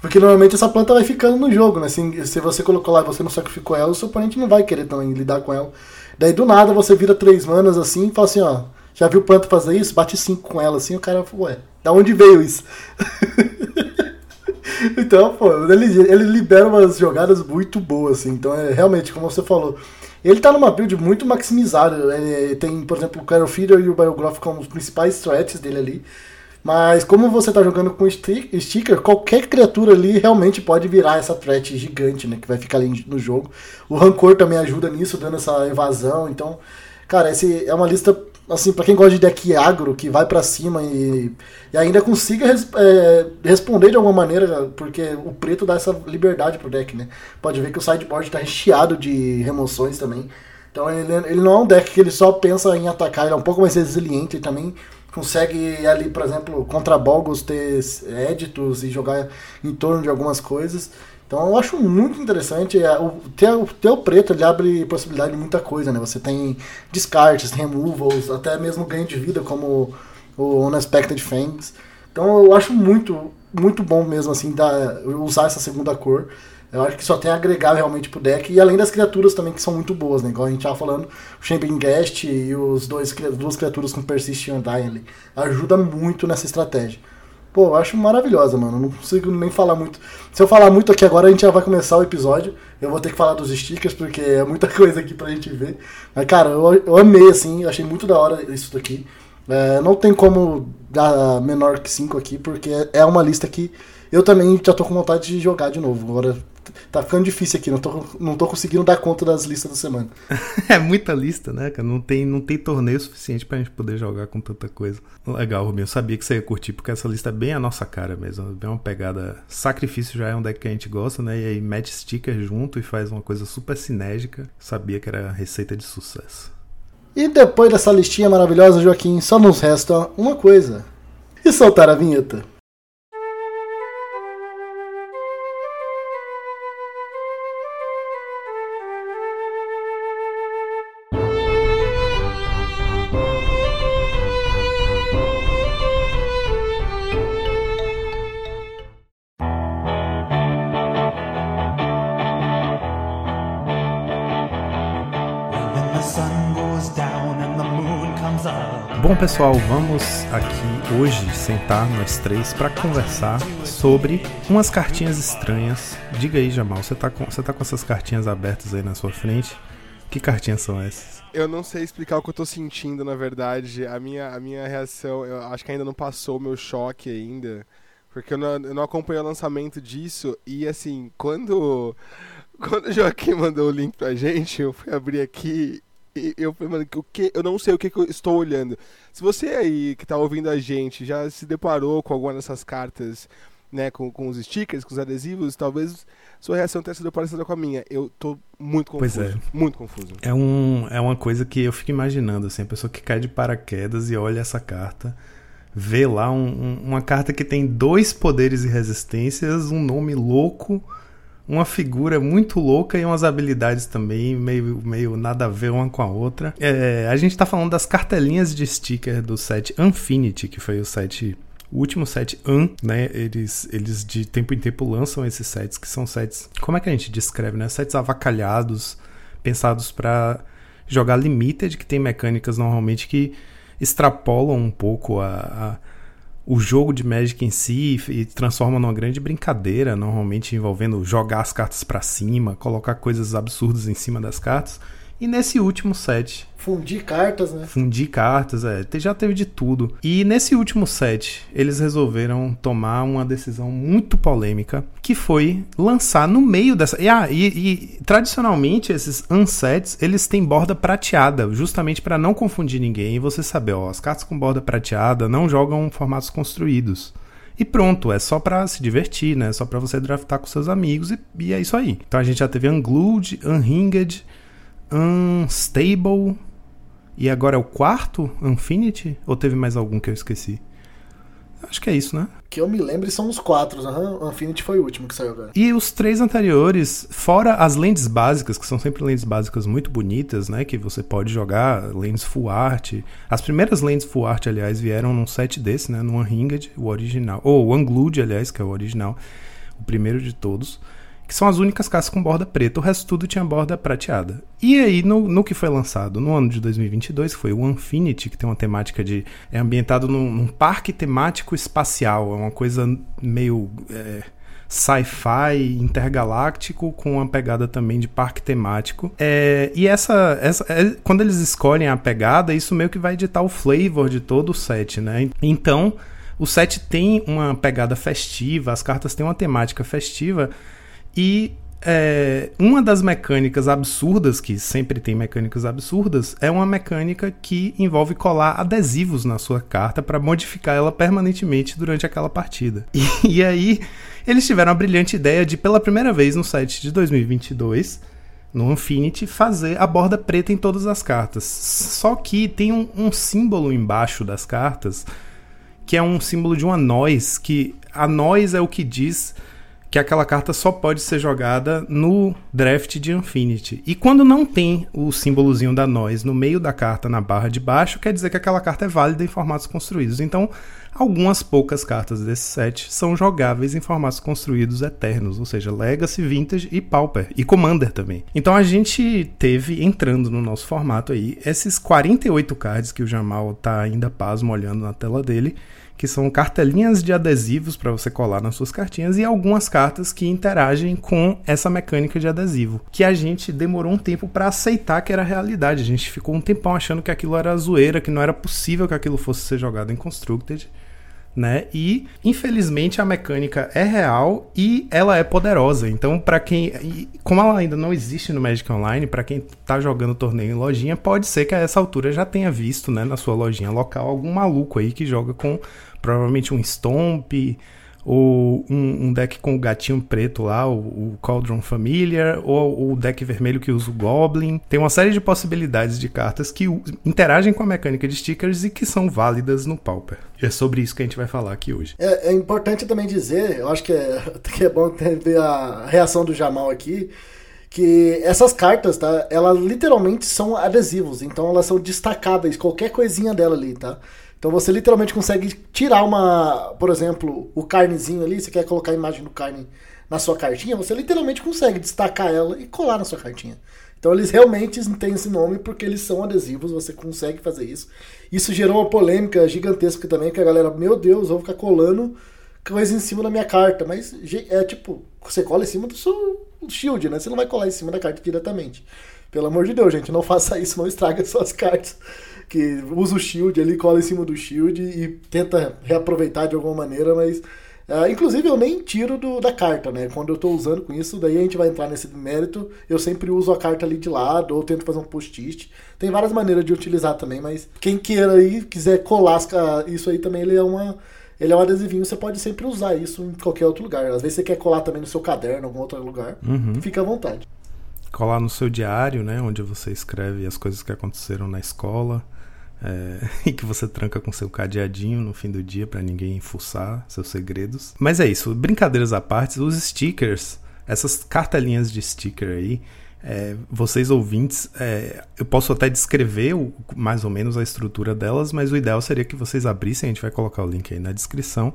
Porque normalmente essa planta vai ficando no jogo, né? Se, se você colocou lá e você não sacrificou ela, o seu oponente não vai querer também lidar com ela. Daí do nada você vira três manas assim e fala assim, ó, já viu o Planta fazer isso? Bate cinco com ela assim, o cara fala, ué, da onde veio isso? [laughs] então, pô, ele, ele libera umas jogadas muito boas, assim. Então, é realmente, como você falou, ele tá numa build muito maximizada. Ele tem, por exemplo, o Carol Feeder e o Biograph como os principais threats dele ali. Mas como você tá jogando com sticker, qualquer criatura ali realmente pode virar essa threat gigante, né? Que vai ficar ali no jogo. O Rancor também ajuda nisso, dando essa evasão. Então, cara, esse é uma lista, assim, para quem gosta de deck agro, que vai para cima e, e, ainda consiga res, é, responder de alguma maneira, porque o preto dá essa liberdade pro deck, né? Pode ver que o sideboard tá recheado de remoções também. Então ele, ele não é um deck que ele só pensa em atacar, ele é um pouco mais resiliente também consegue ali, por exemplo, contra Bolgos ter éditos e jogar em torno de algumas coisas. Então eu acho muito interessante. É, o, ter o preto ele abre possibilidade de muita coisa, né? Você tem descartes, removals, até mesmo ganho de vida como o Unexpected Fangs. Então eu acho muito, muito bom mesmo assim da, usar essa segunda cor. Eu acho que só tem a agregar realmente pro deck. E além das criaturas também que são muito boas, né? Igual a gente tava falando, o Champion Guest e os dois duas criaturas com Persist e Undying ali. Ajuda muito nessa estratégia. Pô, eu acho maravilhosa, mano. Não consigo nem falar muito. Se eu falar muito aqui agora, a gente já vai começar o episódio. Eu vou ter que falar dos stickers, porque é muita [laughs] coisa aqui pra gente ver. Mas, cara, eu, eu amei, assim. Eu achei muito da hora isso daqui. É, não tem como dar menor que 5 aqui, porque é uma lista que eu também já tô com vontade de jogar de novo. Agora tá ficando difícil aqui, não tô, não tô conseguindo dar conta das listas da semana. [laughs] é muita lista, né, cara? Não tem, não tem torneio suficiente pra gente poder jogar com tanta coisa. Legal, Rubinho. Eu sabia que você ia curtir, porque essa lista é bem a nossa cara mesmo. Bem uma pegada. Sacrifício já é um deck que a gente gosta, né? E aí mete sticker junto e faz uma coisa super sinérgica. Sabia que era receita de sucesso. E depois dessa listinha maravilhosa, Joaquim, só nos resta uma coisa. E soltar a vinheta. Pessoal, vamos aqui hoje sentar nós três para conversar sobre umas cartinhas estranhas. Diga aí, Jamal, você tá, com, você tá com essas cartinhas abertas aí na sua frente? Que cartinhas são essas? Eu não sei explicar o que eu tô sentindo, na verdade. A minha, a minha reação, eu acho que ainda não passou o meu choque ainda. Porque eu não, eu não acompanhei o lançamento disso. E assim, quando, [laughs] quando o Joaquim mandou o link pra gente, eu fui abrir aqui eu falei, mano, o que, eu não sei o que, que, eu estou olhando. Se você aí que está ouvindo a gente já se deparou com alguma dessas cartas, né, com, com os stickers, com os adesivos, talvez sua reação tenha sido parecida com a minha. Eu tô muito confuso. Pois é. Muito confuso. É, um, é uma coisa que eu fico imaginando, assim, a pessoa que cai de paraquedas e olha essa carta, vê lá um, um, uma carta que tem dois poderes e resistências, um nome louco uma figura muito louca e umas habilidades também meio, meio nada a ver uma com a outra. É, a gente tá falando das cartelinhas de sticker do set Infinity, que foi o set o último set An, né? Eles, eles de tempo em tempo lançam esses sets, que são sets. Como é que a gente descreve, né? Sets avacalhados, pensados para jogar limited, que tem mecânicas normalmente que extrapolam um pouco a, a o jogo de Magic em si e transforma numa grande brincadeira, normalmente envolvendo jogar as cartas para cima, colocar coisas absurdas em cima das cartas. E nesse último set. Fundir cartas, né? Fundir cartas, é. Já teve de tudo. E nesse último set, eles resolveram tomar uma decisão muito polêmica, que foi lançar no meio dessa. E, ah, e, e tradicionalmente, esses unsets, eles têm borda prateada, justamente para não confundir ninguém. E você saber, ó, as cartas com borda prateada não jogam formatos construídos. E pronto, é só para se divertir, né? É só para você draftar com seus amigos e, e, é isso aí. Então a gente já teve Unglued, Unhinged, Unstable. E agora é o quarto? Infinity? Ou teve mais algum que eu esqueci? Acho que é isso, né? Que eu me lembre são os quatro. Uhum. Infinity foi o último que saiu agora. E os três anteriores, fora as lentes básicas, que são sempre lentes básicas muito bonitas, né? Que você pode jogar, lentes full art. As primeiras lentes full art, aliás, vieram num set desse, né? No Unhinged, o original. Ou o Unglued, aliás, que é o original. O primeiro de todos que são as únicas caças com borda preta, o resto tudo tinha borda prateada. E aí, no, no que foi lançado no ano de 2022, que foi o Infinity, que tem uma temática de. é ambientado num, num parque temático espacial, é uma coisa meio. É, sci-fi intergaláctico com uma pegada também de parque temático. É, e essa, essa é, quando eles escolhem a pegada, isso meio que vai editar o flavor de todo o set, né? Então, O set tem uma pegada festiva, as cartas têm uma temática festiva e é, uma das mecânicas absurdas, que sempre tem mecânicas absurdas, é uma mecânica que envolve colar adesivos na sua carta para modificar ela permanentemente durante aquela partida. [laughs] E, e, aí, eles tiveram a brilhante ideia de, pela primeira vez no site de 2022, no Infinity, fazer a borda preta em todas as cartas. Só que tem um, um símbolo embaixo das cartas, que é um símbolo de uma noz, que a noz é o que diz que aquela carta só pode ser jogada no draft de Infinity. E quando não tem o símbolozinho da nós no meio da carta na barra de baixo, quer dizer que aquela carta é válida em formatos construídos. Então, algumas poucas cartas desse set são jogáveis em formatos construídos eternos, ou seja, Legacy, Vintage e Pauper, e Commander também. Então a gente teve, entrando no nosso formato aí, esses 48 cards que o Jamal tá ainda pasmo olhando na tela dele, que são cartelinhas de adesivos para você colar nas suas cartinhas e algumas cartas que interagem com essa mecânica de adesivo, que a gente demorou um tempo para aceitar que era realidade. A gente ficou um tempão achando que aquilo era zoeira, que não era possível que aquilo fosse ser jogado em Constructed. Né? E infelizmente a mecânica é real e ela é poderosa. Então, para quem, como ela ainda não existe no Magic Online, para quem tá jogando torneio em lojinha, pode ser que a essa altura já tenha visto, né, na sua lojinha local algum maluco aí que joga com provavelmente um Stomp, ou um, um, deck com o gatinho preto lá, o, o Cauldron Familiar, ou o deck vermelho que usa o Goblin. Tem uma série de possibilidades de cartas que interagem com a mecânica de stickers e que são válidas no Pauper. E é sobre isso que a gente vai falar aqui hoje. É, é importante também dizer, eu acho que é, [laughs] que é bom ver a reação do Jamal aqui, que essas cartas, tá? Elas literalmente são adesivos, então elas são destacáveis, qualquer coisinha dela ali, tá? Então você literalmente consegue tirar uma, por exemplo, o carnezinho ali, você quer colocar a imagem do carne na sua cartinha, você literalmente consegue destacar ela e colar na sua cartinha. Então eles realmente têm esse nome porque eles são adesivos, você consegue fazer isso. Isso gerou uma polêmica gigantesca também, que a galera, meu Deus, eu vou ficar colando coisa em cima da minha carta. Mas é tipo, você cola em cima do seu shield, né? Você não vai colar em cima da carta diretamente. Pelo amor de Deus, gente, não faça isso, não estraga [laughs] suas cartas que usa o shield ali, cola em cima do shield e tenta reaproveitar de alguma maneira, mas. Uh, inclusive eu nem tiro do, da carta, né? Quando eu estou usando com isso, daí a gente vai entrar nesse mérito. Eu sempre uso a carta ali de lado, ou tento fazer um post-it. Tem várias maneiras de utilizar também, mas quem queira aí, quiser colar isso aí também, ele é uma. Ele é um adesivinho, você pode sempre usar isso em qualquer outro lugar. Às vezes você quer colar também no seu caderno, em algum outro lugar. Uhum. Fica à vontade. Colar no seu diário, né? Onde você escreve as coisas que aconteceram na escola é, [laughs] e que você tranca com seu cadeadinho no fim do dia para ninguém fuçar seus segredos. Mas é isso, brincadeiras à parte, os stickers, essas cartelinhas de sticker aí, é, vocês ouvintes, é, eu posso até descrever o, mais ou menos a estrutura delas, mas o ideal seria que vocês abrissem, a gente vai colocar o link aí na descrição,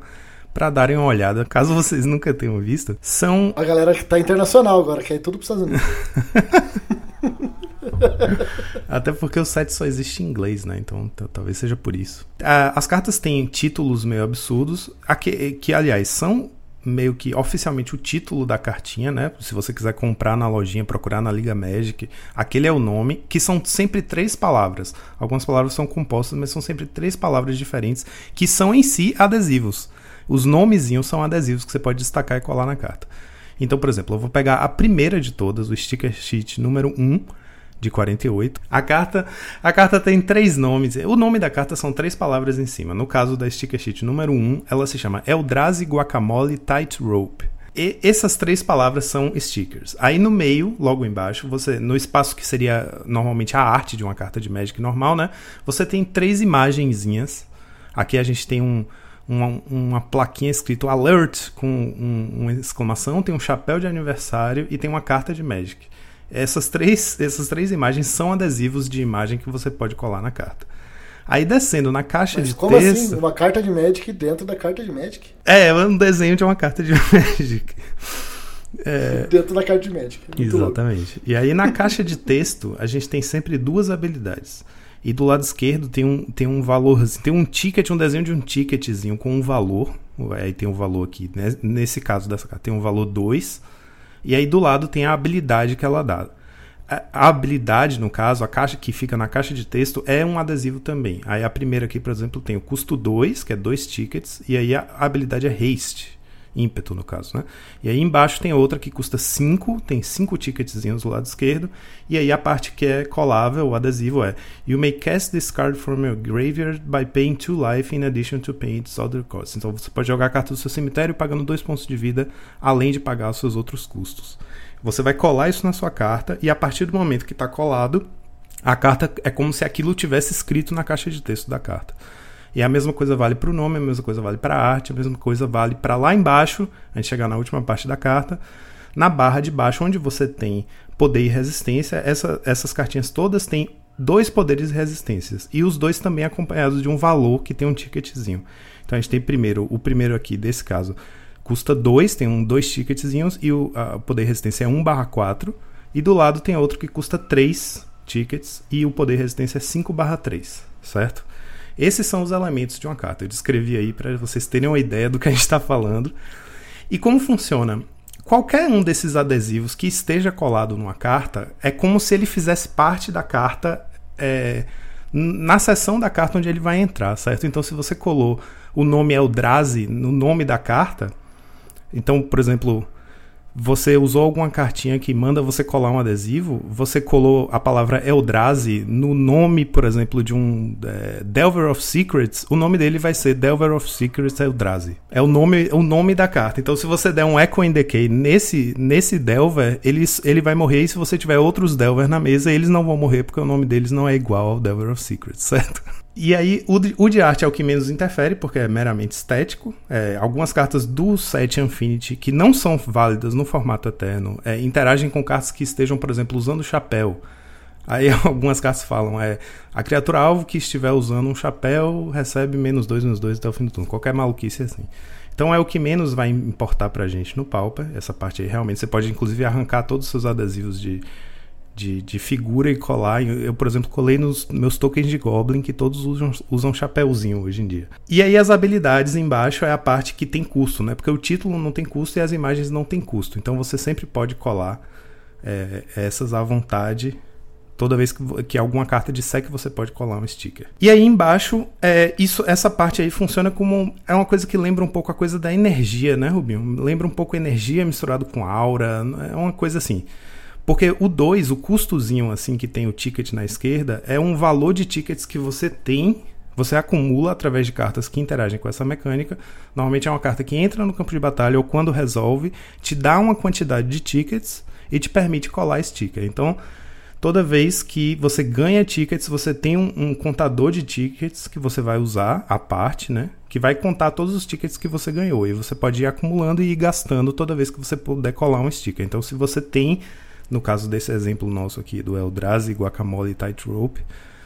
para darem uma olhada, caso vocês [laughs] nunca tenham visto. São. A galera que tá internacional agora, que é tudo pros Estados Unidos. [laughs] Até porque o site só existe em inglês, né? Então talvez seja por isso. As cartas têm títulos meio absurdos, que, que aliás são meio que oficialmente o título da cartinha, né? Se você quiser comprar na lojinha, procurar na Liga Magic, aquele é o nome, que são sempre três palavras. Algumas palavras são compostas, mas são sempre três palavras diferentes, que são em si adesivos. Os nomezinhos são adesivos que você pode destacar e colar na carta. Então, por exemplo, eu vou pegar a primeira de todas, o sticker sheet número 1, de 48. A carta, a carta tem três nomes. O nome da carta são três palavras em cima. No caso da sticker sheet número 1, ela se chama Eldrazi Guacamole Tightrope. E essas três palavras são stickers. Aí no meio, logo embaixo, você no espaço que seria normalmente a arte de uma carta de Magic normal, né? Você tem três imagenzinhas. Aqui a gente tem um, uma, uma plaquinha escrito alert com um, uma exclamação, tem um chapéu de aniversário e tem uma carta de Magic. Essas três, essas três imagens são adesivos de imagem que você pode colar na carta. Aí descendo na caixa Mas de como assim? texto. Assim? Uma carta de Magic dentro da carta de Magic? É, é um desenho de uma carta de [laughs] Magic. É... Dentro da carta de Magic. Exatamente. Louco. E aí na caixa de texto a gente tem sempre duas habilidades. E do lado esquerdo tem um, tem um valor, tem um ticket, um desenho de um ticketzinho com um valor. Aí tem um valor aqui, né? nesse caso dessa carta tem um valor 2 e aí do lado tem a habilidade que ela dá. a habilidade, no caso, a caixa que fica na caixa de texto é um adesivo também. Aí a primeira aqui, por exemplo, tem o custo 2, que é dois tickets, e aí a habilidade é haste, ímpeto no caso, né? E aí embaixo tem outra que custa 5, tem 5 ticketzinhos do lado esquerdo, e aí a parte que é colável, o adesivo é You may cast this card from your graveyard by paying 2 life in addition to paying its other costs. Então você pode jogar a carta do seu cemitério pagando 2 pontos de vida, além de pagar os seus outros custos. Você vai colar isso na sua carta e a partir do momento que está colado, a carta é como se aquilo tivesse escrito na caixa de texto da carta. E a mesma coisa vale para o nome, a mesma coisa vale para a arte, a mesma coisa vale para lá embaixo, a gente chegar na última parte da carta, na barra de baixo, onde você tem poder e resistência, essa, essas cartinhas todas têm dois poderes e resistências. E os dois também acompanhados de um valor que tem um ticketzinho. Então a gente tem primeiro, o primeiro aqui desse caso, custa 2, tem um dois ticketzinhos e o poder resistência é 1 barra 4. E do lado tem outro que custa 3 tickets e o poder resistência é 5 barra 3, certo? Esses são os elementos de uma carta. Eu descrevi aí para vocês terem uma ideia do que a gente está falando. E como funciona? Qualquer um desses adesivos que esteja colado numa carta é como se ele fizesse parte da carta é, na seção da carta onde ele vai entrar, certo? Então, se você colou o nome Eldrazi no nome da carta, então, por exemplo, você usou alguma cartinha que manda você colar um adesivo, você colou a palavra Eldrazi no nome, por exemplo, de um é, Delver of Secrets, o nome dele vai ser Delver of Secrets Eldrazi. É o nome, o nome da carta. Então, se você der um Echo in Decay nesse, nesse Delver, ele, ele vai morrer, e se você tiver outros Delver na mesa, eles não vão morrer porque o nome deles não é igual ao Delver of Secrets, [laughs] certo? E aí, o de, arte é o que menos interfere, porque é meramente estético. É, algumas cartas do set Infinity, que não são válidas no formato eterno, é, interagem com cartas que estejam, por exemplo, usando chapéu. Aí [laughs] algumas cartas falam, é a criatura alvo que estiver usando um chapéu recebe menos 2, menos 2 até o fim do turno. Qualquer maluquice assim. Então é o que menos vai importar pra gente no Pauper. Essa parte aí realmente. Você pode inclusive arrancar todos os seus adesivos de de, de figura e colar. Eu, por exemplo, colei nos meus tokens de Goblin, que todos usam, usam chapéuzinho hoje em dia. E aí as habilidades embaixo é a parte que tem custo, né? Porque o título não tem custo e as imagens não tem custo. Então você sempre pode colar é, essas à vontade toda vez que, que alguma carta disser que você pode colar um sticker. E aí embaixo, é, isso, essa parte aí funciona como é uma coisa que lembra um pouco a coisa da energia, né, Rubinho? Lembra um pouco energia misturado com aura, é uma coisa assim. Porque o 2, o custozinho assim que tem o ticket na esquerda, é um valor de tickets que você tem, você acumula através de cartas que interagem com essa mecânica. Normalmente é uma carta que entra no campo de batalha ou quando resolve, te dá uma quantidade de tickets e te permite colar sticker. Então, toda vez que você ganha tickets, você tem um, um, contador de tickets que você vai usar à parte, né? Que vai contar todos os tickets que você ganhou. E você pode ir acumulando e ir gastando toda vez que você puder colar um sticker. Então, se você tem no caso desse exemplo nosso aqui do Eldrazi, Guacamole e Tightrope,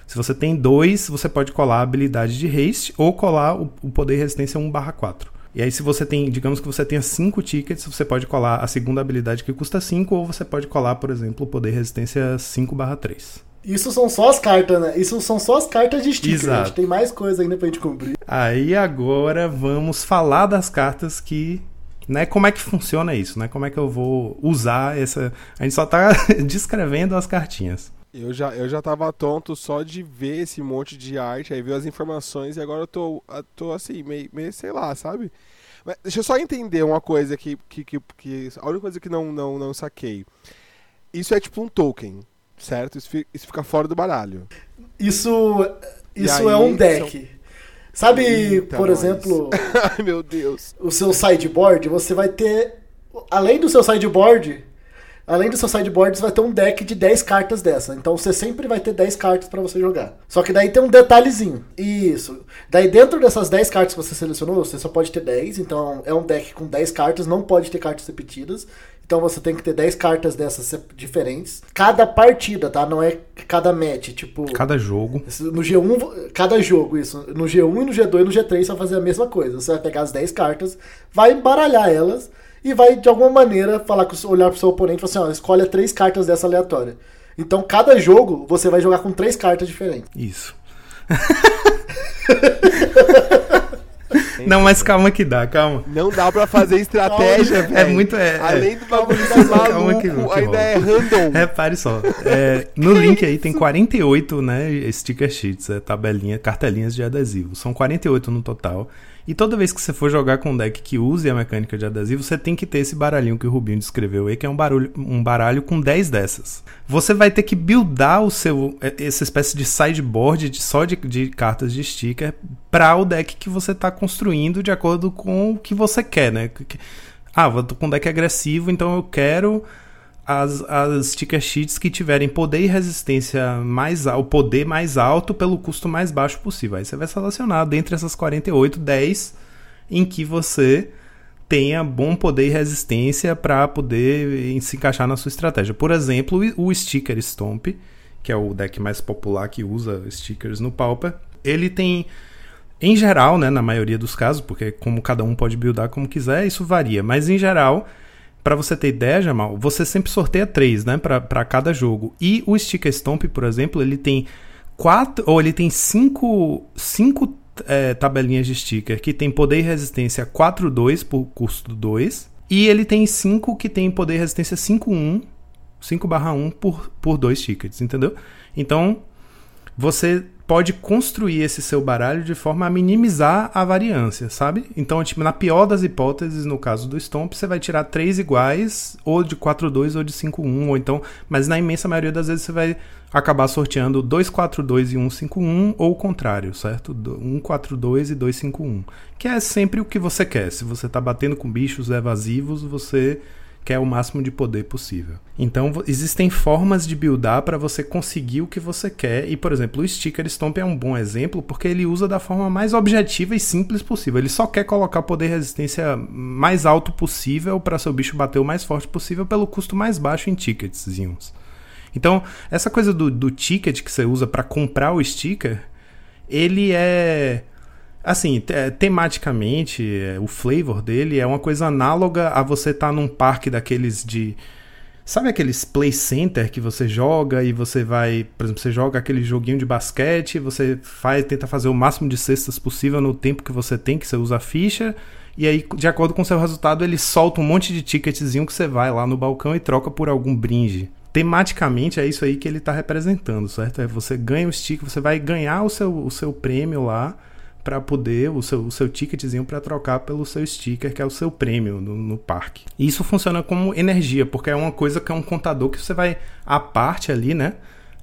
se você tem dois, você pode colar a habilidade de haste ou colar o, o poder resistência 1/4. E aí, se você tem, digamos que você tenha cinco tickets, você pode colar a segunda habilidade que custa 5, ou você pode colar, por exemplo, o poder resistência 5/3. Isso são só as cartas, né? Isso são só as cartas de sticker. Exato. Gente. Tem mais coisa ainda pra gente cumprir. Aí agora vamos falar das cartas que né? Como é que funciona isso, né? Como é que eu vou usar essa... A gente só tá [laughs] descrevendo as cartinhas. Eu já, eu já tava tonto só de ver esse monte de arte, aí ver as informações, e agora eu tô, tô assim, meio, meio sei lá, sabe? Mas deixa eu só entender uma coisa que, que, que, que a única coisa que não, não, não saquei. Isso é tipo um token, certo? Isso fica, isso fica fora do baralho. Isso, isso é um deck. São... Sabe, Eita por nós. exemplo. [laughs] Ai, meu Deus. O seu sideboard, você vai ter. Além do seu sideboard, além do seu sideboard, você vai ter um deck de 10 cartas dessa. Então você sempre vai ter 10 cartas para você jogar. Só que daí tem um detalhezinho. Isso. Daí dentro dessas 10 cartas que você selecionou, você só pode ter 10. Então é um deck com 10 cartas, não pode ter cartas repetidas. Então você tem que ter 10 cartas dessas diferentes. Cada partida, tá? Não é cada match, tipo. Cada jogo. No G1, cada jogo, isso. No G1 e no G2 e no G3 você vai fazer a mesma coisa. Você vai pegar as 10 cartas, vai embaralhar elas e vai, de alguma maneira, falar com, olhar pro seu oponente e falar assim: ó, escolha três cartas dessa aleatória. Então, cada jogo você vai jogar com três cartas diferentes. Isso. [laughs] Não, mas calma que dá, calma. Não dá pra fazer estratégia, velho. É muito. É, Além do bagulho calma maluco, que- que ainda é random. Repare só. é, no link aí tem 48, né? Sticker sheets, é, tabelinha, cartelinhas de adesivo. São 48 no total. E toda vez que você for jogar com um deck que use a mecânica de adesivo, você tem que ter esse baralhinho que o Rubinho descreveu aí, que é um, barulho, um baralho com 10 dessas. Você vai ter que buildar o seu. é, essa espécie de sideboard de, só de, de cartas de sticker para o deck que você está construindo de acordo com o que você quer, né? Ah, eu tô com um deck agressivo, então eu quero as, as sheets que tiverem poder e resistência mais o poder mais alto pelo custo mais baixo possível. Aí você vai selecionar dentre essas 48, 10 em que você tenha bom poder e resistência para poder se encaixar na sua estratégia. Por exemplo, o Sticker Stomp, que é o deck mais popular que usa stickers no Pauper, ele tem em geral, né, na maioria dos casos, porque como cada um pode buildar como quiser, isso varia, mas em geral, para você ter ideia, Jamal, você sempre sorteia três, né, para cada jogo. E o Sticker Stomp, por exemplo, ele tem quatro ou ele tem cinco, cinco é, tabelinhas de sticker que tem poder e resistência 4-2 por custo 2. E ele tem cinco que tem poder e resistência 5-1, 5/1 por, por dois tickets, entendeu? Então, você pode construir esse seu baralho de forma a minimizar a variância, sabe? Então, tipo, na pior das hipóteses, no caso do Stomp, você vai tirar três iguais, ou de 4-2 ou de 5-1, ou então, mas na imensa maioria das vezes você vai acabar sorteando 2-4-2 e 1-5-1, ou o contrário, certo? 1-4-2 e 2-5-1, que é sempre o que você quer. Se você tá batendo com bichos evasivos, você quer o máximo de poder possível. Então existem formas de buildar para você conseguir o que você quer. E, por exemplo, o Sticker Stomp é um bom exemplo porque ele usa da forma mais objetiva e simples possível. Ele só quer colocar poder e resistência mais alto possível para seu bicho bater o mais forte possível pelo custo mais baixo em ticketzinhos. Então, essa coisa do, do ticket que você usa para comprar o sticker, ele é Assim, te- tematicamente, o flavor dele é uma coisa análoga a você estar num parque daqueles de. Sabe aqueles play center que você joga e você vai, por exemplo, você joga aquele joguinho de basquete, você faz, tenta fazer o máximo de cestas possível no tempo que você tem, que você usa a ficha, e aí, de acordo com o seu resultado, ele solta um monte de ticketzinho que você vai lá no balcão e troca por algum brinde. Tematicamente é isso aí que ele está representando, certo? É você ganha o sticker, você vai ganhar o seu, o seu prêmio lá para poder o seu, o seu ticketzinho para trocar pelo seu sticker, que é o seu prêmio no, no parque. E isso funciona como energia, porque é uma coisa que é um contador que você vai à parte ali, né?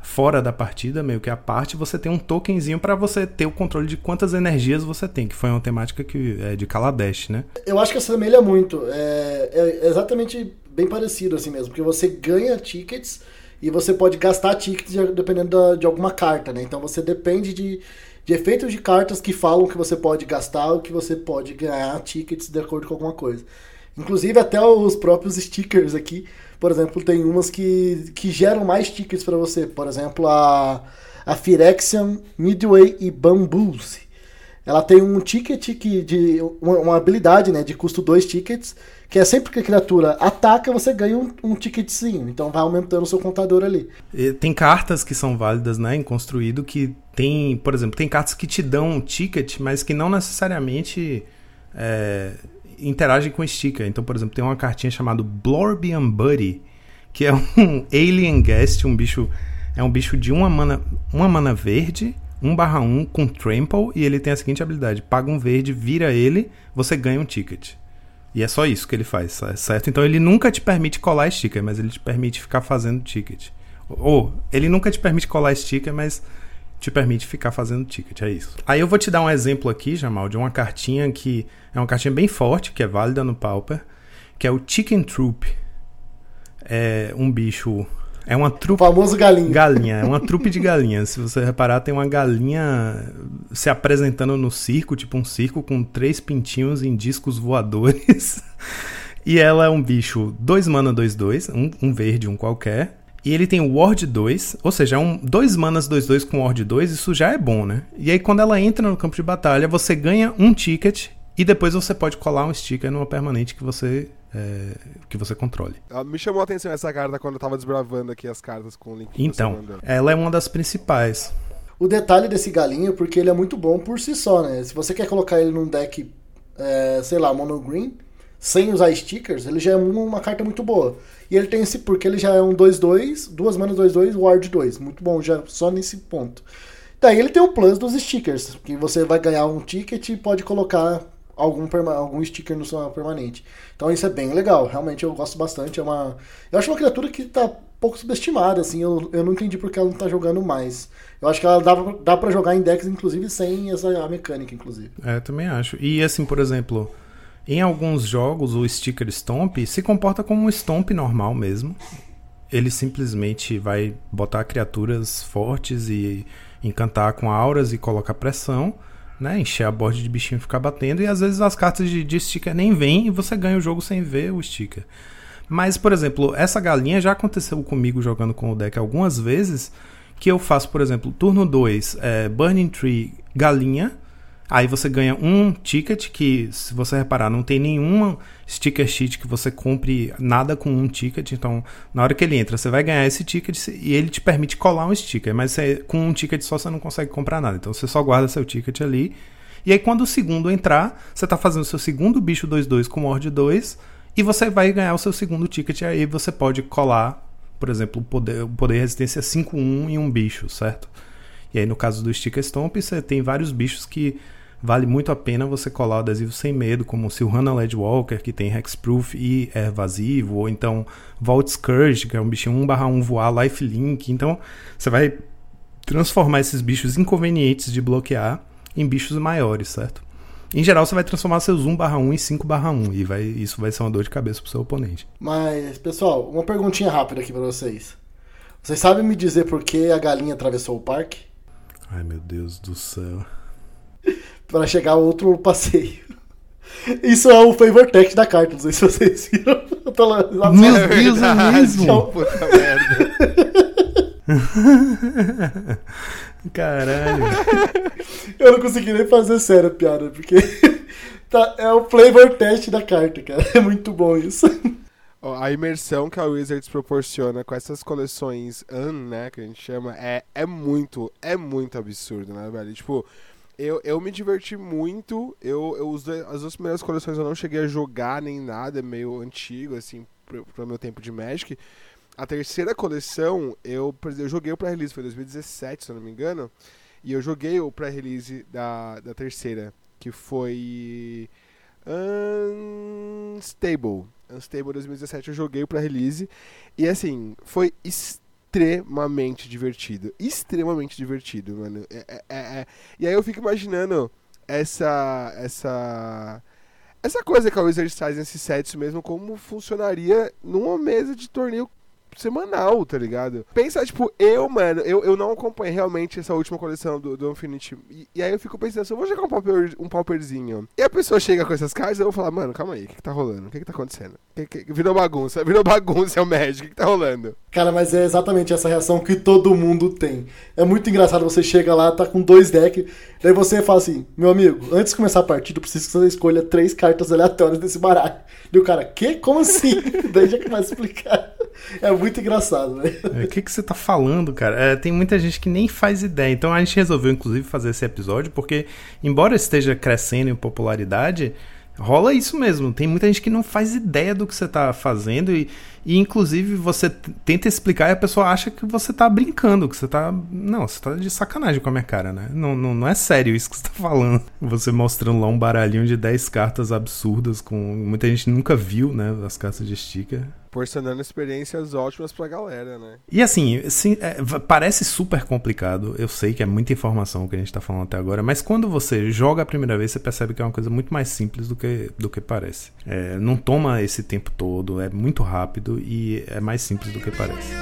Fora da partida, meio que à parte, você tem um tokenzinho para você ter o controle de quantas energias você tem, que foi uma temática que é de Kaladesh, né? Eu acho que assemelha muito. É, é exatamente bem parecido assim mesmo, porque você ganha tickets e você pode gastar tickets de- dependendo da- de alguma carta, né? Então você depende de, de efeitos de cartas que falam que você pode gastar ou que você pode ganhar tickets de acordo com alguma coisa. Inclusive até os próprios stickers aqui, por exemplo, tem umas que, que geram mais tickets para você. Por exemplo, a, a Phyrexian, Midway e Bamboos. Ela tem um ticket que de uma, uma habilidade, né, de custo 2 tickets, que é sempre que a criatura ataca, você ganha um, um ticketzinho. Então vai aumentando o seu contador ali. E Tem cartas que são válidas, né, em construído, que tem, por exemplo, tem cartas que te dão um ticket, mas que não necessariamente é, interagem com sticker. Então, por exemplo, tem uma cartinha chamada Blorbian Buddy, que é um [laughs] Alien Guest, um bicho é um bicho de uma mana, uma mana verde, 1 barra 1 com trample, e ele tem a seguinte habilidade: paga um verde, vira ele, você ganha um ticket. E é só isso que ele faz, certo? Então ele nunca te permite colar sticker, mas ele te permite ficar fazendo ticket. Ou, ele nunca te permite colar sticker, mas te permite ficar fazendo ticket, é isso. Aí eu vou te dar um exemplo aqui, Jamal, de uma cartinha que é uma cartinha bem forte, que é válida no Pauper, que é o Chicken Troop. É um bicho. É uma O trupe. famoso galinho. Galinha, é uma trupe de galinhas. Se você reparar, tem uma galinha se apresentando no circo, tipo um circo com três pintinhos em discos voadores. [laughs] E ela é um bicho 2 mana 2-2, um, um verde, um qualquer. E ele tem o Ward 2, ou seja, é um 2 manas 2-2 com Ward 2, isso já é bom, né? E aí quando ela entra no campo de batalha, você ganha um ticket e depois você pode colar um sticker numa permanente que você é, que você controle. Ah, Me chamou a atenção essa carta quando eu tava desbravando aqui as cartas com o link Então, ela é uma das principais. o detalhe desse galinho, porque ele é muito bom por si só, né? Se você quer colocar ele num deck, é, sei lá, mono green, sem usar stickers, ele já é uma carta muito boa. E ele tem esse porque ele já é um 2-2, duas manas 2-2, ward 2. Muito bom já só nesse ponto. Daí ele tem o plus dos stickers, que você vai ganhar um ticket e pode colocar algum, algum sticker no seu permanente. Então isso é bem legal, realmente eu gosto bastante. É uma, eu acho uma criatura que está pouco subestimada, assim, eu, eu não entendi porque ela não está jogando mais. Eu acho que ela dá, dá para jogar em decks, inclusive, sem essa mecânica, inclusive. É, também acho. E assim, por exemplo, em alguns jogos o sticker Stomp se comporta como um Stomp normal mesmo. Ele simplesmente vai botar criaturas fortes e encantar com auras e colocar pressão, né? Encher a borda de bichinho e ficar batendo. E às vezes as cartas de, de sticker nem vêm e você ganha o jogo sem ver o sticker. Mas, por exemplo, essa galinha já aconteceu comigo jogando com o deck algumas vezes. Que eu faço, por exemplo, turno 2, é, Burning Tree, galinha. Aí você ganha um ticket que, se você reparar, não tem nenhuma sticker sheet que você compre nada com um ticket. Então, na hora que ele entra, você vai ganhar esse ticket e ele te permite colar um sticker. Mas você, com um ticket só você não consegue comprar nada. Então, você só guarda seu ticket ali. E aí, quando o segundo entrar, você está fazendo seu segundo bicho 2-2 com Ward 2 e você vai ganhar o seu segundo ticket. Aí você pode colar, por exemplo, o poder, o poder resistência 5-1 em um bicho, certo? E aí, no caso do Sticker Stomp, você tem vários bichos que vale muito a pena você colar o adesivo sem medo, como o Silhana Ledwalker, que tem Hexproof e é evasivo, ou então Vault Scourge, que é um bichinho 1/1 voar, Lifelink. Então, você vai transformar esses bichos inconvenientes de bloquear em bichos maiores, certo? Em geral, você vai transformar seus 1/1 em 5/1 e vai, isso vai ser uma dor de cabeça pro seu oponente. Mas, pessoal, uma perguntinha rápida aqui para vocês. Vocês sabem me dizer por que a galinha atravessou o parque? Ai, meu Deus do céu para chegar a outro passeio. Isso é o favor text da carta, não sei se vocês viram. [laughs] Eu tô lá, lá Meu é Deus, é mesmo? [laughs] Puta merda. [laughs] Caralho. Eu não consegui nem fazer sério a piada, porque tá, é o flavor test da carta, cara. É muito bom isso. A imersão que a Wizards proporciona com essas coleções UN, né, que a gente chama, é, é muito, é muito absurdo, né, velho? Tipo, eu, eu me diverti muito. Eu, eu usei, as duas primeiras coleções eu não cheguei a jogar nem nada, é meio antigo, assim, pro, pro meu tempo de Magic. A terceira coleção, eu, eu joguei o pré-release, foi 2017, se eu não me engano. E eu joguei o pré-release da, da terceira, que foi. Unstable. Unstable 2017 eu joguei o pré-release. E assim, foi extremamente divertido. Extremamente divertido, mano. É, é, é, é. E aí eu fico imaginando essa. essa. Essa coisa que a Wizards faz nesses sets mesmo, como funcionaria numa mesa de torneio semanal, tá ligado? Pensa, tipo, eu, mano, eu, eu não acompanhei realmente essa última coleção do, do Infinity. E, e aí eu fico pensando, se eu vou jogar um, pauper, um pauperzinho e a pessoa chega com essas cartas, eu vou falar, mano, calma aí, o que, que tá rolando? O que, que tá acontecendo? Que, que, virou bagunça, [laughs] virou bagunça, é o Magic, o que, que tá rolando? Cara, mas é exatamente essa reação que todo mundo tem. É muito engraçado, você chega lá, tá com dois decks, daí você fala assim, meu amigo, antes de começar a partida, eu preciso que você escolha três cartas aleatórias desse baralho. E o cara, que? Como assim? [laughs] daí já começa a explicar. [laughs] É muito engraçado, velho. É, o que, que você tá falando, cara? É, tem muita gente que nem faz ideia. Então a gente resolveu, inclusive, fazer esse episódio, porque, embora esteja crescendo em popularidade, rola isso mesmo. Tem muita gente que não faz ideia do que você tá fazendo e, e inclusive, você tenta explicar e a pessoa acha que você tá brincando, que você tá. Não, você tá de sacanagem com a minha cara, né? Não, não, não é sério isso que você tá falando. [laughs] Você mostrando lá um baralhinho de 10 cartas absurdas com. Muita gente nunca viu, né? As cartas de sticker proporcionando experiências ótimas pra galera, né? E assim, assim é, parece super complicado. Eu sei que é muita informação que a gente tá falando até agora, mas quando você joga a primeira vez, você percebe que é uma coisa muito mais simples do que, do que parece. É, não toma esse tempo todo, é muito rápido e é mais simples do que parece.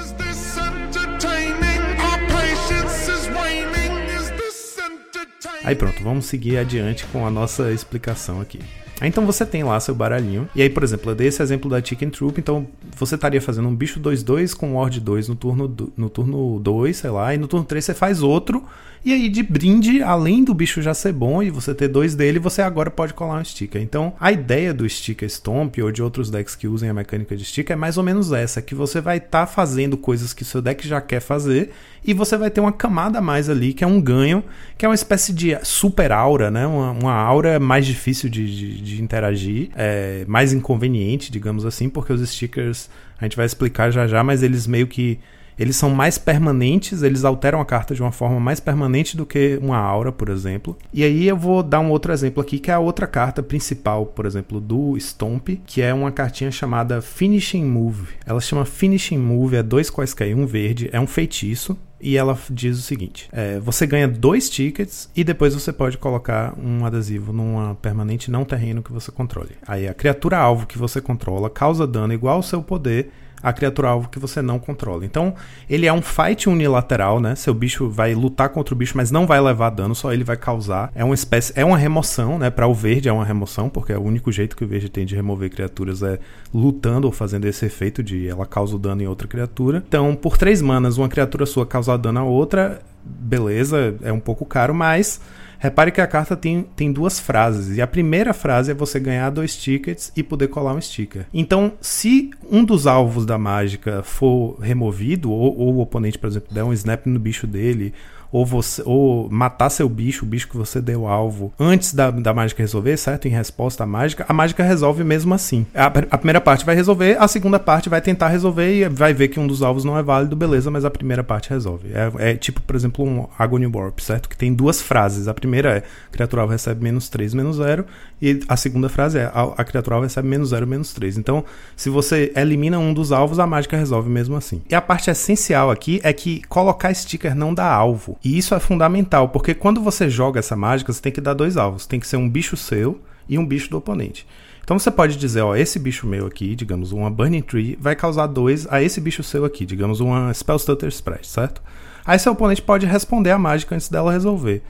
Aí pronto, vamos seguir adiante com a nossa explicação aqui. Então você tem lá seu baralhinho. E aí, por exemplo, eu dei esse exemplo da Chicken Troop. Então você estaria fazendo um bicho 2-2 com Ward 2 no turno 2, no turno 2, sei lá. E no turno 3 você faz outro. E aí, de brinde, além do bicho já ser bom e você ter dois dele, você agora pode colar um sticker. Então, a ideia do sticker Stomp ou de outros decks que usem a mecânica de sticker é mais ou menos essa: que você vai estar tá fazendo coisas que seu deck já quer fazer e você vai ter uma camada a mais ali, que é um ganho, que é uma espécie de super aura, né? Uma, uma aura mais difícil de, de, de interagir, é, mais inconveniente, digamos assim, porque os stickers a gente vai explicar já já, mas eles meio que eles são mais permanentes, eles alteram a carta de uma forma mais permanente do que uma aura, por exemplo. E aí eu vou dar um outro exemplo aqui, que é a outra carta principal, por exemplo, do Stomp, que é uma cartinha chamada Finishing Move. Ela chama Finishing Move, é dois quaisquer, um verde, é um feitiço, e ela diz o seguinte: é, você ganha dois tickets e depois você pode colocar um adesivo numa permanente não terreno que você controle. Aí a criatura alvo que você controla causa dano igual ao seu poder a criatura alvo que você não controla. Então, ele é um fight unilateral, né? Seu bicho vai lutar contra o bicho, mas não vai levar dano, só ele vai causar. É uma espécie, é uma remoção, né? Para o verde é uma remoção, porque é o único jeito que o verde tem de remover criaturas é lutando ou fazendo esse efeito de ela causa o dano em outra criatura. Então, por três manas, uma criatura sua causar dano a outra, beleza, é um pouco caro, mas Repare que a carta tem, tem duas frases. E a primeira frase é você ganhar dois tickets e poder colar um sticker. Então, se um dos alvos da mágica for removido, ou, ou o oponente, por exemplo, der um snap no bicho dele, ou você ou matar seu bicho, o bicho que você deu alvo, antes da, da mágica resolver, certo? Em resposta à mágica, a mágica resolve mesmo assim. A, a, primeira parte vai resolver, a segunda parte vai tentar resolver e vai ver que um dos alvos não é válido, beleza, mas a primeira parte resolve. É, é tipo, por exemplo, um Agony Warp, certo? Que tem duas frases. A primeira é criatura alvo recebe menos 3, menos 0, e a segunda frase é a, a criatura alvo recebe menos 0, menos 3. Então, se você elimina um dos alvos, a mágica resolve mesmo assim. E a parte essencial aqui é que colocar sticker não dá alvo. E isso é fundamental, porque quando você joga essa mágica, você tem que dar dois alvos. Tem que ser um bicho seu e um bicho do oponente. Então você pode dizer, ó, esse bicho meu aqui, digamos, uma Burning Tree, vai causar dois a esse bicho seu aqui, digamos, uma Spellstutter Spread, certo? Aí seu oponente pode responder a mágica antes dela resolver.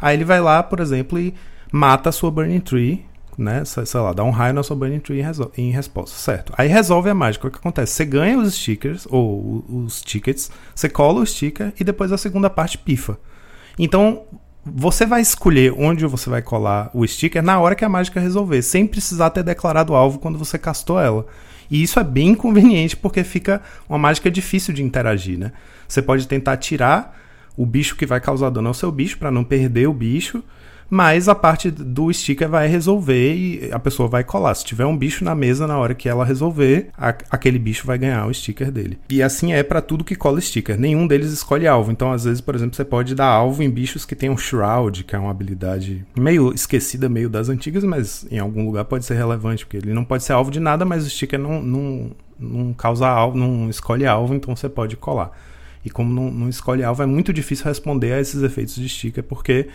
Aí ele vai lá, por exemplo, e mata a sua Burning Tree, né? Sei lá, dá um raio na sua Burning Tree em, resposta, certo? Aí resolve a mágica. O que acontece? Você ganha os stickers, ou os tickets, você cola o sticker e depois a segunda parte pifa. Então, você vai escolher onde você vai colar o sticker na hora que a mágica resolver, sem precisar ter declarado o alvo quando você castou ela. E isso é bem [laughs] inconveniente porque fica uma mágica difícil de interagir, né? Você pode tentar tirar o bicho que vai causar dano ao seu bicho para não perder o bicho, mas a parte do sticker vai resolver e a pessoa vai colar. Se tiver um bicho na mesa na hora que ela resolver, a, aquele bicho vai ganhar o sticker dele. E assim é para tudo que cola sticker. Nenhum deles escolhe alvo. Então, às vezes, por exemplo, você pode dar alvo em bichos que tem um Shroud, que é uma habilidade meio esquecida, meio das antigas, mas em algum lugar pode ser relevante, porque ele não pode ser alvo de nada, mas o sticker não, não, não causa alvo, não escolhe alvo, então você pode colar. E como não, não escolhe alvo, é muito difícil responder a esses efeitos de sticker, porque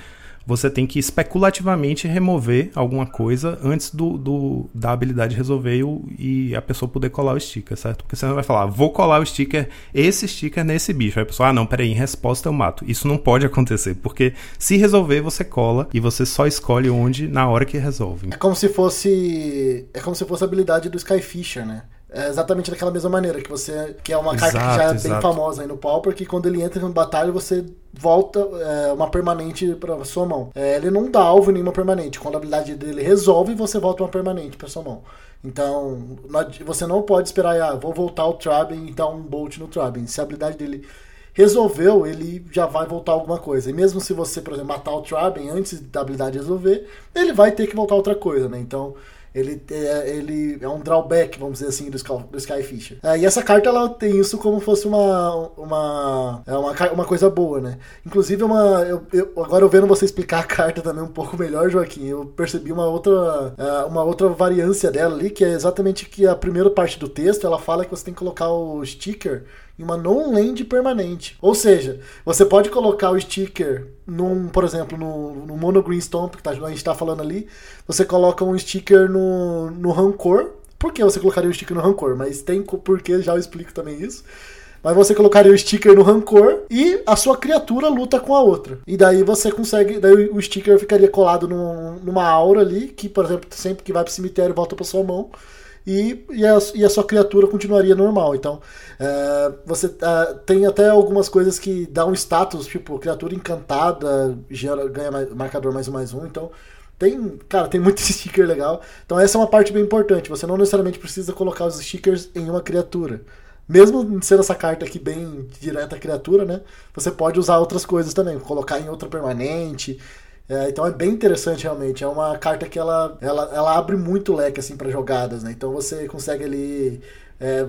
você tem que especulativamente remover alguma coisa antes do, do da habilidade resolver e, e, a pessoa poder colar o sticker, certo? Porque você não vai falar, vou colar o sticker, esse sticker nesse bicho. Aí a pessoa, ah, não, peraí, em resposta eu mato. Isso não pode acontecer, porque se resolver, você cola e você só escolhe onde na hora que resolve. É como se fosse. É como se fosse a habilidade do Skyfisher, né? É exatamente daquela mesma maneira, que você. Que é uma exato, carta que já é exato. bem famosa aí no Pauper, que quando ele entra em batalha, você volta é, uma permanente pra sua mão. É, ele não dá alvo em nenhuma permanente. Quando a habilidade dele resolve, você volta uma permanente pra sua mão. Então, você não pode esperar, ah, vou voltar o Trabin e dar um Bolt no Trabin. Se a habilidade dele resolveu, ele já vai voltar alguma coisa. E mesmo se você, por exemplo, matar o Trabin antes da habilidade resolver, ele vai ter que voltar outra coisa, né? Então, ele é, ele é um drawback, vamos dizer assim, do, Sky, do Skyfisher. É, e essa carta ela tem isso como fosse uma uma, é uma, uma coisa boa, né? Inclusive, uma, eu, eu, agora eu vendo você explicar a carta também um pouco melhor, Joaquim, eu percebi uma outra, é, uma outra variância dela ali, que é exatamente que a primeira parte do texto ela fala que você tem que colocar o sticker em uma non-land permanente. Ou seja, você pode colocar o sticker num, por exemplo, no, no Mono Green Stomp, que tá, a gente está falando ali, você coloca um sticker no, no Rancor. Por que você colocaria o sticker no Rancor? Mas tem porquê, já eu explico também isso. Mas você colocaria o sticker no rancor e a sua criatura luta com a outra. E daí você consegue. Daí o sticker ficaria colado num, numa aura ali, que, por exemplo, sempre que vai pro cemitério volta pra sua mão. E, e, a, e a sua criatura continuaria normal. Então, é, você é, tem até algumas coisas que dão um status, tipo, criatura encantada gera, ganha mais, marcador mais um mais um. Então, tem, cara, tem muito [laughs] sticker legal. Então essa é uma parte bem importante. Você não necessariamente precisa colocar os stickers em uma criatura. Mesmo sendo essa carta aqui bem direta à criatura, né? Você pode usar outras coisas também, colocar em outra permanente. É, então é bem interessante realmente. É uma carta que ela, ela, ela abre muito leque assim para jogadas, né? Então você consegue ali é,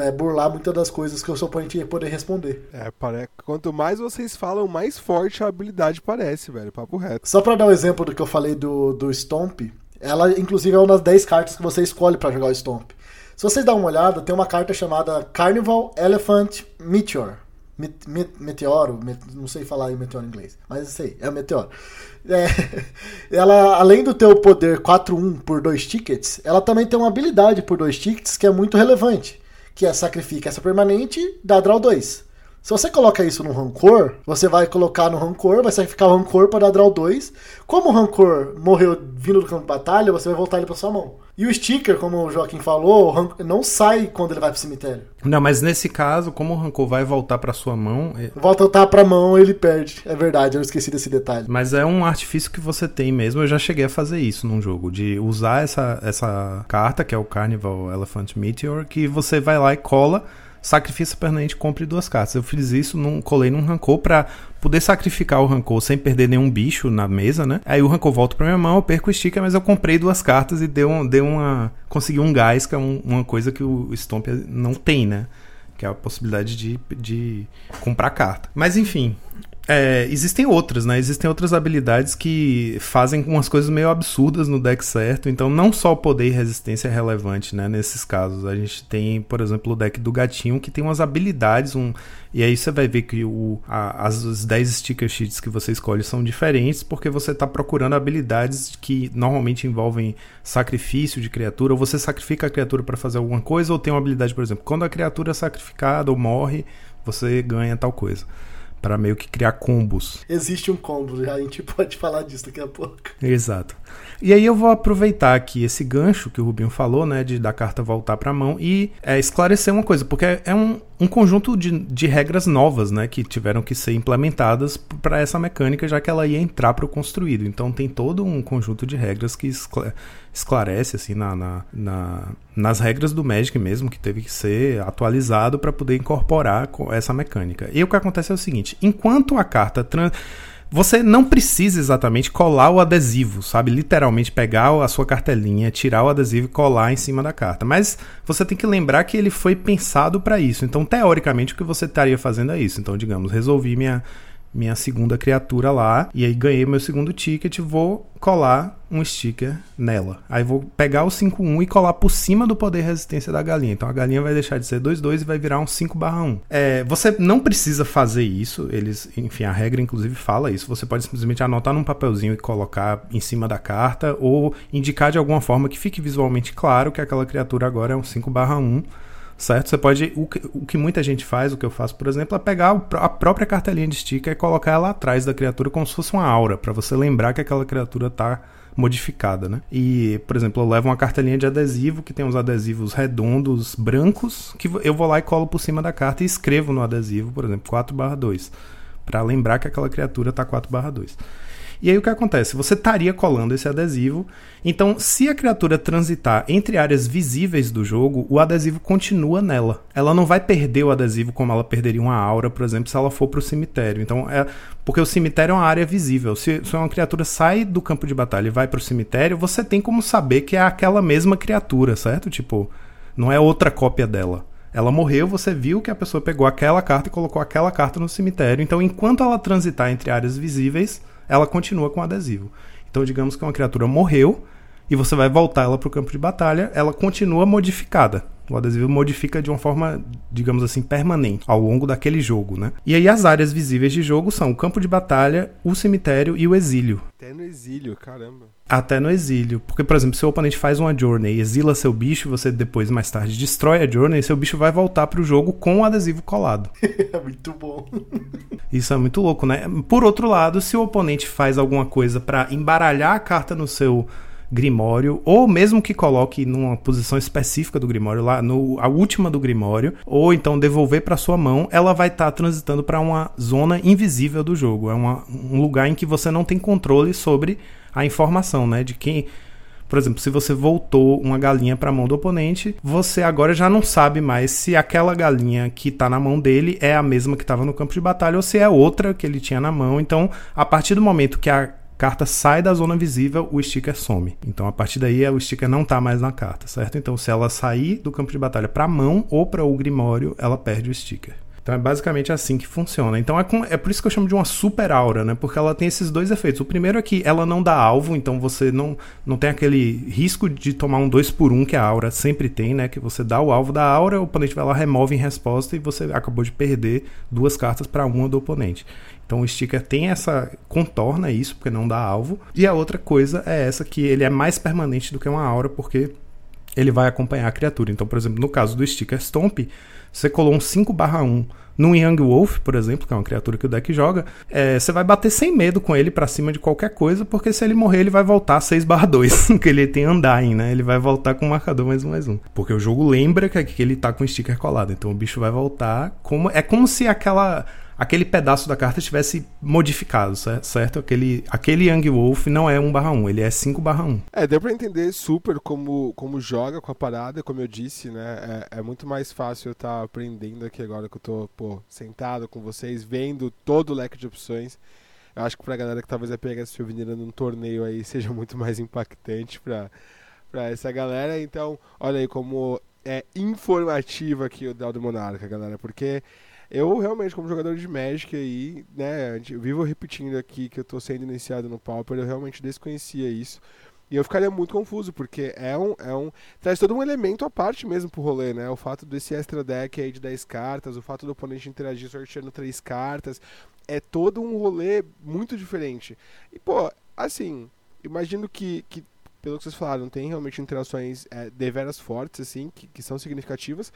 é, burlar muitas das coisas que o seu oponente ia poder responder. É, parece, quanto mais vocês falam, mais forte a habilidade parece, velho. Papo reto. Só pra dar um exemplo do que eu falei do, do Stomp, ela inclusive é uma das 10 cartas que você escolhe para jogar o Stomp. Se vocês dão uma olhada, tem uma carta chamada Carnival Elephant Meteor. Met, met, meteoro, met, não sei falar em meteoro em inglês, mas sei, é o meteoro. É, [laughs] ela, além do ter o poder 4-1 por dois tickets, ela também tem uma habilidade por dois tickets que é muito relevante, que é sacrifica essa permanente dá draw 2. Se você coloca isso no Rancor, você vai colocar no Rancor, vai sacrificar o Rancor para dar Draw 2. Como o Rancor morreu vindo do campo de batalha, você vai voltar ele para sua mão. E o sticker, como o Joaquim falou, não sai quando ele vai pro cemitério. Não, mas nesse caso, como o Rancor vai voltar para sua mão. É... Volta pra mão, ele perde. É verdade, eu esqueci desse detalhe. Mas é um artifício que você tem mesmo. Eu já cheguei a fazer isso num jogo, de usar essa, essa carta, que é o Carnival Elephant Meteor, que você vai lá e cola sacrifício permanente, compre duas cartas. Eu fiz isso, num, colei num rancor pra poder sacrificar o rancor sem perder nenhum bicho na mesa, né? Aí o rancor volta pra minha mão, eu perco o sticker, mas eu comprei duas cartas e deu, deu uma. consegui um gás, que é um, uma coisa que o Stomp não tem, né? Que é a possibilidade de, de comprar carta. Mas enfim, é, existem outras, né? Existem outras habilidades que fazem umas coisas meio absurdas no deck certo. Então, não só o poder e resistência é relevante, né? Nesses casos. A gente tem, por exemplo, o deck do gatinho que tem umas habilidades. Um... E aí você vai ver que o, a, as, os 10 sticker sheets que você escolhe são diferentes porque você está procurando habilidades que normalmente envolvem sacrifício de criatura. Ou você sacrifica a criatura para fazer alguma coisa, ou tem uma habilidade, por exemplo, quando a criatura é sacrificada ou morre, você ganha tal coisa para meio que criar combos. Existe um combo, a gente [laughs] pode falar disso daqui a pouco. Exato. E aí eu vou aproveitar aqui esse gancho que o Rubinho falou, né, de da carta voltar para a mão e é, esclarecer uma coisa, porque é um, um conjunto de, de regras novas, né, que tiveram que ser implementadas para essa mecânica, já que ela ia entrar para o construído. Então tem todo um conjunto de regras que esclarece assim na, na, na, nas regras do Magic mesmo, que teve que ser atualizado para poder incorporar essa mecânica. E o que acontece é o seguinte: enquanto a carta trans você não precisa exatamente colar o adesivo, sabe? Literalmente pegar a sua cartelinha, tirar o adesivo e colar em cima da carta. Mas você tem que lembrar que ele foi pensado para isso. Então, teoricamente, o que você estaria fazendo é isso. Então, digamos, resolvi minha minha segunda criatura lá. E aí ganhei meu segundo ticket. Vou colar um sticker nela. Aí vou pegar o 5-1 e colar por cima do poder resistência da galinha. Então a galinha vai deixar de ser 2-2 e vai virar um 5-1. É, você não precisa fazer isso. Eles, enfim, a regra inclusive fala isso. Você pode simplesmente anotar num papelzinho e colocar em cima da carta ou indicar de alguma forma que fique visualmente claro que aquela criatura agora é um 5-1 certo? Você pode. O que, o que muita gente faz, o que eu faço, por exemplo, é pegar a própria cartelinha de sticker e colocar ela atrás da criatura como se fosse uma aura, para você lembrar que aquela criatura tá modificada, né? E, por exemplo, eu levo uma cartelinha de adesivo que tem uns adesivos redondos brancos que eu vou lá e colo por cima da carta e escrevo no adesivo, por exemplo, 4/2, para lembrar que aquela criatura tá 4/2. E aí o que acontece? Você estaria colando esse adesivo. Então, se a criatura transitar entre áreas visíveis do jogo, o adesivo continua nela. Ela não vai perder o adesivo como ela perderia uma aura, por exemplo, se ela for para o cemitério. Então, é porque o cemitério é uma área visível. Se, se uma criatura sai do campo de batalha e vai para o cemitério, você tem como saber que é aquela mesma criatura, certo? Tipo, não é outra cópia dela. Ela morreu, você viu que a pessoa pegou aquela carta e colocou aquela carta no cemitério. Então, enquanto ela transitar entre áreas visíveis, ela continua com adesivo. Então, digamos que uma criatura morreu e você vai voltar ela para o campo de batalha, ela continua modificada. O adesivo modifica de uma forma, digamos assim, permanente ao longo daquele jogo, né? E aí as áreas visíveis de jogo são o campo de batalha, o cemitério e o exílio. Até no exílio, caramba. Até no exílio. Porque, por exemplo, se o oponente faz uma journey e exila seu bicho, você depois, mais tarde, destrói a journey, seu bicho vai voltar pro jogo com o adesivo colado. é [laughs] muito bom. Isso é muito louco, né? Por outro lado, se o oponente faz alguma coisa para embaralhar a carta no seu Grimório, ou mesmo que coloque numa posição específica do Grimório, lá no, a última do Grimório, ou então devolver para sua mão, ela vai estar tá transitando para uma zona invisível do jogo. É uma, um lugar em que você não tem controle sobre a informação, né? De quem. Por exemplo, se você voltou uma galinha para a mão do oponente, você agora já não sabe mais se aquela galinha que está na mão dele é a mesma que estava no campo de batalha ou se é outra que ele tinha na mão. Então, a partir do momento que a carta sai da zona visível, o sticker some. Então a partir daí o sticker não está mais na carta, certo? Então se ela sair do campo de batalha para a mão ou para o grimório, ela perde o sticker. Então é basicamente assim que funciona. Então é, com, é por isso que eu chamo de uma super aura, né? Porque ela tem esses dois efeitos. O primeiro é que ela não dá alvo, então você não, não tem aquele risco de tomar um 2 por 1 um que a aura sempre tem, né? Que você dá o alvo da aura, o oponente vai lá, remove em resposta e você acabou de perder duas cartas para uma do oponente. Então o sticker tem essa. contorna isso, porque não dá alvo. E a outra coisa é essa que ele é mais permanente do que uma aura, porque ele vai acompanhar a criatura. Então, por exemplo, no caso do sticker Stomp, você colou um 5/1 num Young Wolf, por exemplo, que é uma criatura que o deck joga, é, você vai bater sem medo com ele para cima de qualquer coisa, porque se ele morrer, ele vai voltar 6/2, porque [laughs] ele tem Undying, né? Ele vai voltar com o marcador mais um mais um. Porque o jogo lembra que, que ele tá com o sticker colado, então o bicho vai voltar como. É como se aquela aquele pedaço da carta estivesse modificado, certo? Aquele, aquele Young Wolf não é 1/1, ele é 5/1. É, deu pra entender super como, como joga com a parada, como eu disse, né? É, é muito mais fácil eu estar tá aprendendo aqui agora que eu tô, pô, sentado com vocês, vendo todo o leque de opções. Eu acho que pra galera que talvez a pegar esse Souvenir num torneio aí [laughs] seja muito mais impactante pra, pra essa galera. Então, olha aí como é informativo aqui o Daldo Monarca, galera, porque eu realmente, como jogador de Magic aí, né, eu vivo repetindo aqui que eu tô sendo iniciado no Pauper, eu realmente desconhecia isso. E eu ficaria muito confuso, porque é um, é um. traz todo um elemento à parte mesmo pro rolê, né? O fato desse extra deck aí de 10 cartas, o fato do oponente interagir sorteando 3 cartas. É todo um rolê muito diferente. E, pô, assim, imagino que, que pelo que vocês falaram, tem realmente interações é, deveras fortes, assim, que, que são significativas.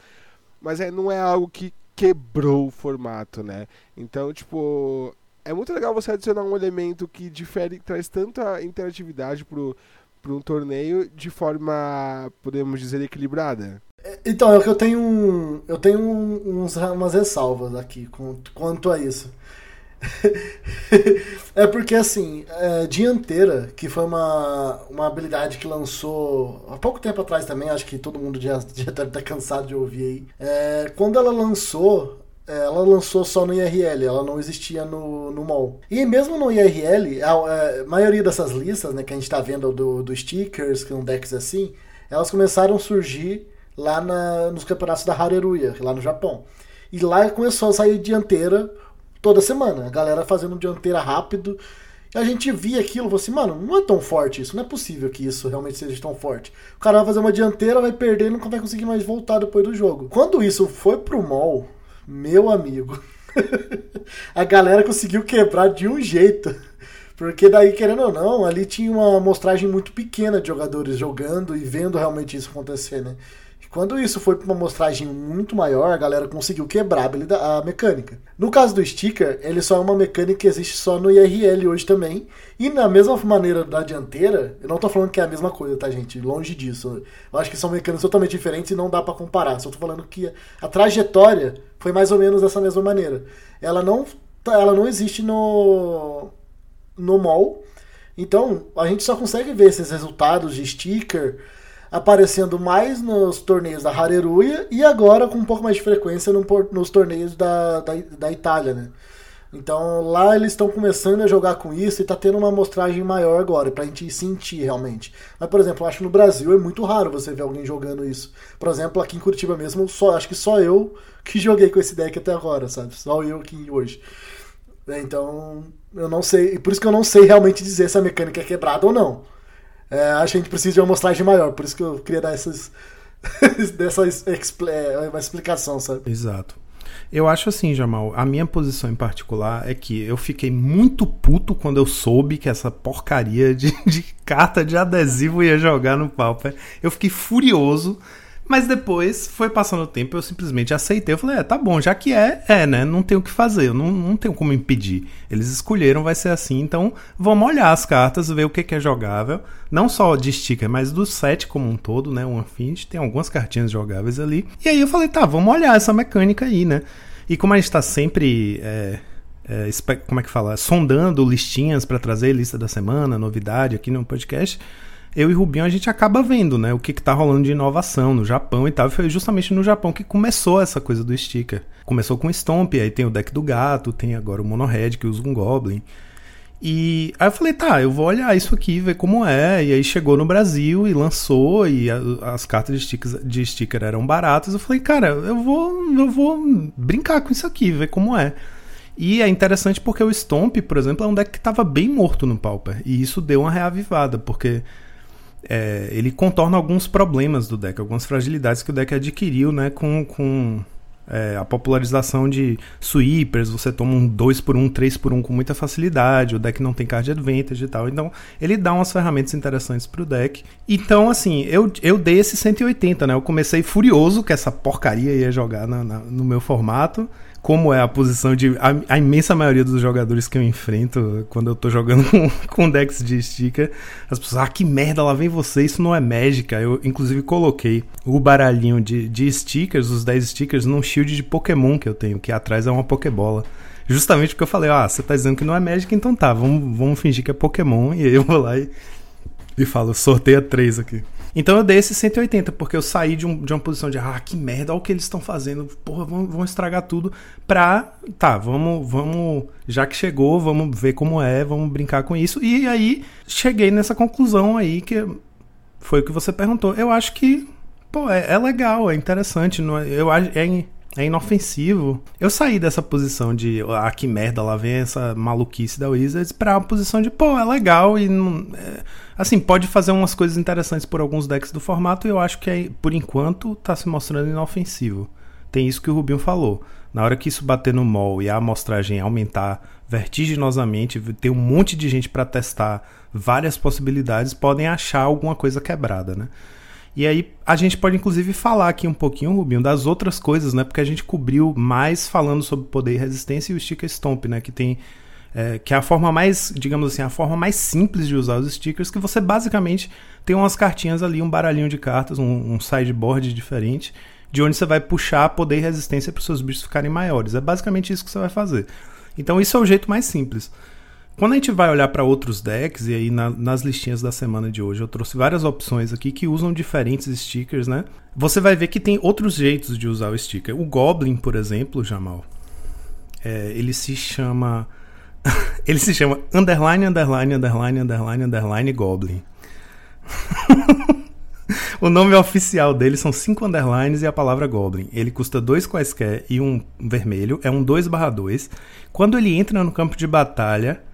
Mas é, não é algo que quebrou o formato, né? Então, tipo, é muito legal você adicionar um elemento que difere, traz tanta interatividade pro, pro um torneio de forma, podemos dizer, equilibrada. É, então, é que eu tenho, eu tenho uns, umas ressalvas aqui quanto a isso. [laughs] é porque, assim, é, Dianteira, que foi uma, uma habilidade que lançou há pouco tempo atrás também, acho que todo mundo já, [laughs] já deve estar cansado de ouvir aí. É, quando ela lançou, é, ela lançou só no IRL, ela não existia no, no mall. E mesmo no IRL, a, a maioria dessas listas né, que a gente está vendo do, do stickers, com decks assim, elas começaram a surgir lá na, nos campeonatos da Hareruya, lá no Japão. E lá começou a sair dianteira toda semana. A galera fazendo dianteira rápido. E a gente via aquilo falou assim, mano, não é tão forte isso, não é possível que isso realmente seja tão forte. O cara vai fazer uma dianteira, vai perder e nunca vai conseguir mais voltar depois do jogo. Quando isso foi pro mall, meu amigo, [laughs] a galera conseguiu quebrar de um jeito. Porque daí, querendo ou não, ali tinha uma amostragem muito pequena de jogadores jogando e vendo realmente isso acontecer, né? Quando isso foi para uma amostragem muito maior, a galera conseguiu quebrar a mecânica. No caso do sticker, ele só é uma mecânica que existe só no IRL hoje também. E na mesma maneira da dianteira, eu não estou falando que é a mesma coisa, tá, gente? Longe disso. Eu acho que são mecânicas totalmente diferentes e não dá para comparar. Só tô falando que a trajetória foi mais ou menos dessa mesma maneira. Ela não, ela não existe no, no mall. Então, a gente só consegue ver esses resultados de sticker aparecendo mais nos torneios da Hareruya e agora com um pouco mais de frequência no, nos torneios da, da, da, Itália, né? Então lá eles estão começando a jogar com isso e está tendo uma amostragem maior agora, pra gente sentir realmente. Mas, por exemplo, eu acho que no Brasil é muito raro você ver alguém jogando isso. Por exemplo, aqui em Curitiba mesmo, só, acho que só eu que [laughs] joguei com esse deck até agora, sabe? Só eu aqui hoje. Então, eu não sei. Por isso que eu não sei realmente dizer se a mecânica é quebrada ou não. É, acho que a gente precisa de uma amostragem maior, por isso que eu queria dar essas, [laughs] dessa é, uma explicação, sabe? Exato. Eu acho assim, Jamal, a minha posição em particular é que eu fiquei muito puto quando eu soube que essa porcaria de, de carta de adesivo ia jogar no Pauper. Eu fiquei furioso mas depois foi passando o tempo, eu simplesmente aceitei. Eu falei, é, tá bom, já que é, é, né? Não tem o que fazer, eu não, não tenho como impedir. Eles escolheram, vai ser assim, então vamos olhar as cartas, ver o que, que é jogável. Não só de sticker, mas do set como um todo, né? O Infinity tem algumas cartinhas jogáveis ali. E aí eu falei, tá, vamos olhar essa mecânica aí, né? E como a gente tá sempre. É, é, como é que fala? Sondando listinhas para trazer lista da semana, novidade aqui no podcast eu e Rubinho a gente acaba vendo, né, o que, que tá rolando de inovação no Japão e tal. E foi justamente no Japão que começou essa coisa do sticker. Começou com o Stomp, aí tem o deck do gato, tem agora o Mono Red que usa um Goblin. E aí eu falei, tá, eu vou olhar isso aqui, ver como é. E aí chegou no Brasil e lançou, e a, as cartas de sticker, de sticker eram baratas. Eu falei, cara, eu vou, eu vou brincar com isso aqui, ver como é. E é interessante porque o Stomp, por exemplo, é um deck que estava bem morto no Pauper. E isso deu uma reavivada, porque é, ele contorna alguns problemas do deck, algumas fragilidades que o deck adquiriu né, com, com é, a popularização de sweepers, você toma um 2 por 1 3 por 1 com muita facilidade, o deck não tem card advantage e tal. Então, ele dá umas ferramentas interessantes pro deck. Então, assim, eu, eu dei esse 180, né? Eu comecei furioso que essa porcaria ia jogar na, na, no meu formato como é a posição de. A, a, imensa maioria dos jogadores que eu enfrento quando eu tô jogando [laughs] com, com decks de sticker, as pessoas, ah, que merda, lá vem você, isso não é mágica. Eu, inclusive, coloquei o baralhinho de, de stickers, os 10 stickers, num shield de Pokémon que eu tenho, que atrás é uma Pokébola. Justamente porque eu falei, ah, você tá dizendo que não é mágica, então tá, vamos, vamos fingir que é Pokémon. E aí eu vou lá e, e falo, sorteia três aqui. Então eu dei esse 180, porque eu saí de, um, de uma posição de, ah, que merda, olha o que eles estão fazendo, porra, vão, vão estragar tudo, pra, tá, vamos, vamos, já que chegou, vamos ver como é, vamos brincar com isso. E aí cheguei nessa conclusão aí, que foi o que você perguntou. Eu acho que, pô, é, é legal, é interessante, não é, eu acho, é, é inofensivo. Eu saí dessa posição de, ah, que merda, lá vem essa maluquice da Wizards, pra uma posição de, pô, é legal e não. É, assim, pode fazer umas coisas interessantes por alguns decks do formato e eu acho que, é, por enquanto, tá se mostrando inofensivo. Tem isso que o Rubinho falou. Na hora que isso bater no mall e a amostragem aumentar vertiginosamente, ter um monte de gente para testar várias possibilidades, podem achar alguma coisa quebrada, né? E aí a gente pode inclusive falar aqui um pouquinho, Rubinho, das outras coisas, né? Porque a gente cobriu mais falando sobre poder e resistência e o Sticker Stomp, né? Que tem. É, que é a forma mais, digamos assim, a forma mais simples de usar os stickers, que você basicamente tem umas cartinhas ali, um baralhinho de cartas, um, um sideboard diferente, de onde você vai puxar poder e resistência para os seus bichos ficarem maiores. É basicamente isso que você vai fazer. Então isso é o jeito mais simples. Quando a gente vai olhar para outros decks, e aí na, nas listinhas da semana de hoje eu trouxe várias opções aqui que usam diferentes stickers, né? Você vai ver que tem outros jeitos de usar o sticker. O Goblin, por exemplo, Jamal, é, ele se chama. [laughs] ele se chama underline, underline, underline, underline, underline Goblin. [laughs] o nome oficial dele são cinco underlines e a palavra Goblin. Ele custa dois quaisquer e um vermelho. É um 2 barra 2. Quando ele entra no campo de batalha,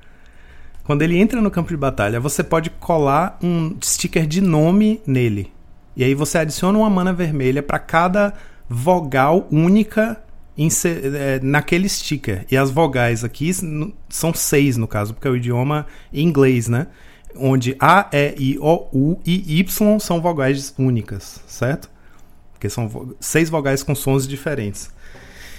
quando ele entra no campo de batalha, você pode colar um sticker de nome nele. E aí você adiciona uma mana vermelha para cada vogal única é, naquele sticker. E as vogais aqui são seis, no caso, porque é o idioma inglês, né? Onde A, E, I, O, U e Y são vogais únicas, certo? Porque são seis vogais com sons diferentes.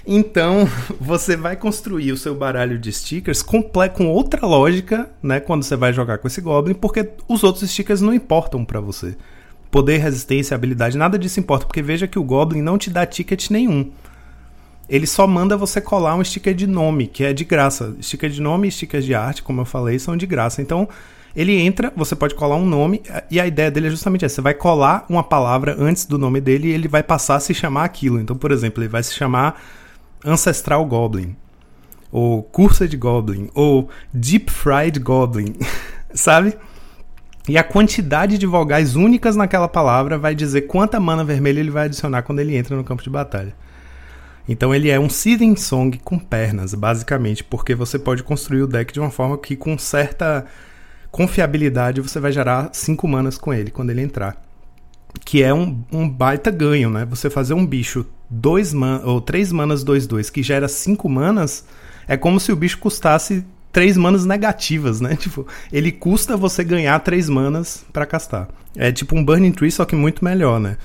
Então, [laughs] você vai construir o seu baralho de stickers com outra lógica, né, quando você vai jogar com esse Goblin, porque os outros stickers não importam para você. Poder, resistência, habilidade, nada disso importa, porque veja que o Goblin não te dá ticket nenhum. Ele só manda você colar um sticker de nome, que é de graça. Sticker de nome e stickers de arte, como eu falei, são de graça. Então, ele entra, você pode colar um nome, e a ideia dele é justamente essa: você vai colar uma palavra antes do nome dele e ele vai passar a se chamar aquilo. Então, por exemplo, ele vai se chamar Ancestral Goblin, ou Cursed Goblin, ou Deep Fried Goblin, [laughs] sabe? E a quantidade de vogais únicas naquela palavra vai dizer quanta mana vermelha ele vai adicionar quando ele entra no campo de batalha. Então ele é um Seething Song com pernas, basicamente, porque você pode construir o deck de uma forma que com certa confiabilidade você vai gerar 5 manas com ele quando ele entrar. Que é um, um baita ganho, né? Você fazer um bicho dois man ou três manas 2-2 que gera cinco manas, é como se o bicho custasse três manas negativas, né? [laughs] Tipo, ele custa você ganhar três manas para castar. É tipo um Burning Tree, só que muito melhor, né?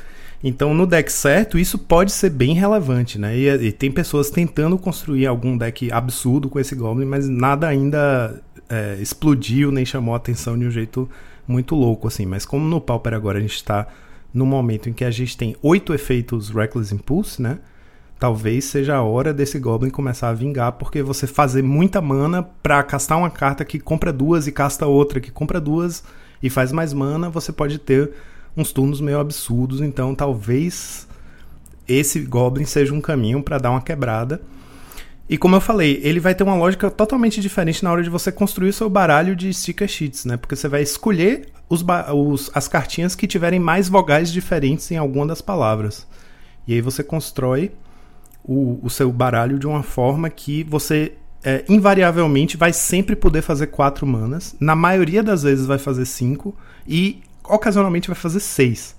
Então, no deck certo, isso pode ser bem relevante, né? E, e, tem pessoas tentando construir algum deck absurdo com esse Goblin, mas nada ainda é, explodiu nem chamou a atenção de um jeito muito louco, assim. Mas como no Pauper agora a gente está no momento em que a gente tem oito efeitos Reckless Impulse, né? Talvez seja a hora desse Goblin começar a vingar, porque você fazer muita mana para castar uma carta que compra duas e casta outra que compra duas e faz mais mana, você pode ter uns turnos meio absurdos, então talvez esse Goblin seja um caminho para dar uma quebrada. E como eu falei, ele vai ter uma lógica totalmente diferente na hora de você construir o seu baralho de sticker sheets, né? Porque você vai escolher os, os, as cartinhas que tiverem mais vogais diferentes em alguma das palavras. E aí você constrói o, o seu baralho de uma forma que você é, invariavelmente vai sempre poder fazer quatro manas. Na maioria das vezes vai fazer cinco. E ocasionalmente vai fazer 6.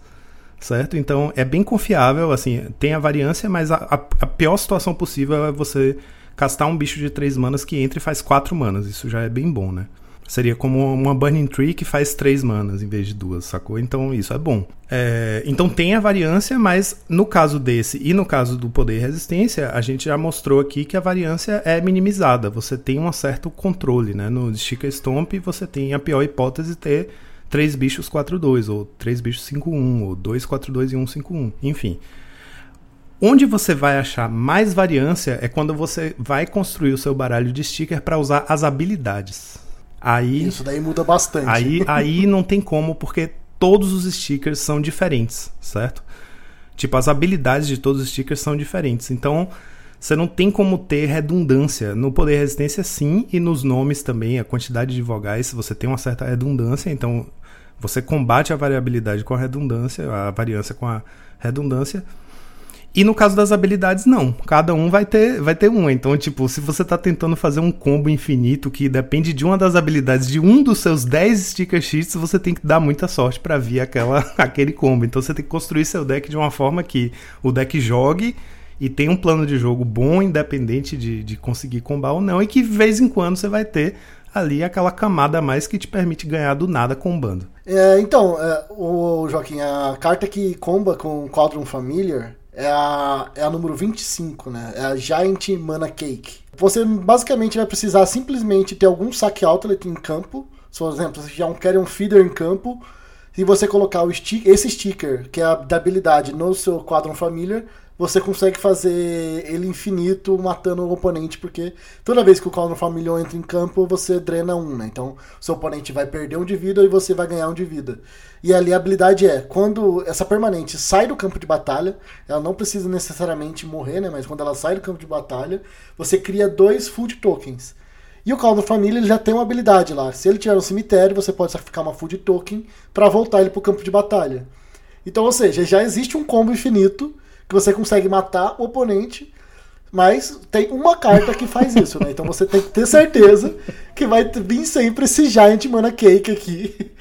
Certo? Então é bem confiável, assim, tem a variância, mas a, a pior situação possível é você castar um bicho de 3 manas que entra e faz 4 manas. Isso já é bem bom, né? Seria como uma Burning Tree que faz 3 manas em vez de duas, sacou? Então isso é bom. É, então tem a variância, mas no caso desse e no caso do poder e resistência, a gente já mostrou aqui que a variância é minimizada. Você tem um certo controle, né? No Sticker Stomp você tem a pior hipótese ter 3 bichos 4-2, ou 3 bichos 5-1, ou 2 4-2 e 1 5-1, enfim. Onde você vai achar mais variância é quando você vai construir o seu baralho de sticker para usar as habilidades. Aí, Isso daí muda bastante. Aí, aí [laughs] não tem como, porque todos os stickers são diferentes, certo? Tipo, as habilidades de todos os stickers são diferentes. Então, você não tem como ter redundância. No poder resistência, sim, e nos nomes também, a quantidade de vogais, você tem uma certa redundância. Então, você combate a variabilidade com a redundância, a variância com a redundância. E no caso das habilidades, não. Cada um vai ter, vai ter uma. Então, tipo, se você está tentando fazer um combo infinito que depende de uma das habilidades de um dos seus 10 sticker sheets, você tem que dar muita sorte para vir aquela, [laughs] aquele combo. Então, você tem que construir seu deck de uma forma que o deck jogue e tenha um plano de jogo bom, independente de, de conseguir combar ou não, e que de vez em quando você vai ter ali aquela camada a mais que te permite ganhar do nada combando. É, então, é, o Joaquim, a carta que comba com Quadrum Familiar é a, é a número 25, né? É a Giant Mana Cake. Você basicamente vai precisar simplesmente ter algum saque outlet em campo. Por exemplo, se já quer um feeder em campo, se você colocar o stick, esse sticker, que é a da habilidade, no seu Quadrum Familiar, você consegue fazer ele infinito matando o oponente, porque toda vez que o Call Família entra em campo, você drena um, né? Então, seu oponente vai perder um de vida e você vai ganhar um de vida. E ali a habilidade é, quando essa permanente sai do campo de batalha, ela não precisa necessariamente morrer, né? Mas quando ela sai do campo de batalha, você cria dois food tokens. E o Call da Família já tem uma habilidade lá. Se ele tiver um cemitério, você pode sacrificar uma food token para voltar ele pro campo de batalha. Então, ou seja, já existe um combo infinito que você consegue matar o oponente, mas tem uma carta que faz isso, né? Então você tem que ter certeza que vai vir sempre esse Giant Mana Cake aqui.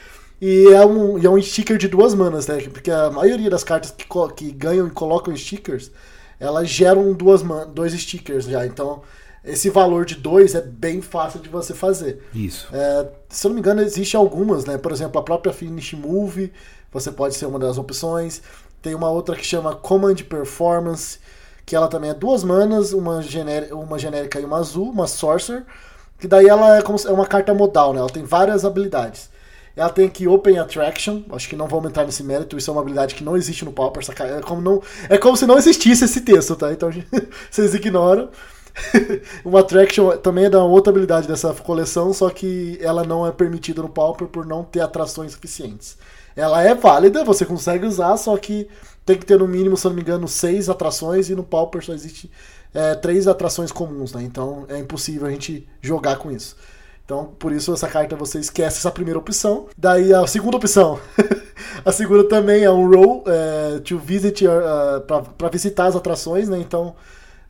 E é um, é um sticker de duas manas, né? Porque a maioria das cartas que, que ganham e colocam stickers, elas geram duas dois stickers já. Então, esse valor de dois é bem fácil de você fazer. Isso. É, se eu não me engano, existe algumas, né? Por exemplo, a própria Finish Move, você pode ser uma das opções. Tem uma outra que chama Command Performance, que ela também é duas manas, uma, genérica, uma genérica e uma azul, uma Sorcerer, que daí ela é, como, é uma carta modal, né? Ela tem várias habilidades. Ela tem aqui Open Attraction, acho que não vamos entrar nesse mérito, isso é uma habilidade que não existe no Pauper, é como, não, é como se não existisse esse texto, tá? Então [laughs] vocês ignoram. [laughs] uma Attraction também é da outra habilidade dessa coleção, só que ela não é permitida no Pauper por não ter atrações suficientes. Ela é válida, você consegue usar, só que tem que ter no mínimo, se não me engano, seis atrações e no Pauper só existe é, três atrações comuns, né? Então é impossível a gente jogar com isso. Então, por isso essa carta você esquece essa primeira opção. Daí a segunda opção. [laughs] a segunda também é um roll é, to visit uh, para visitar as atrações, né? Então,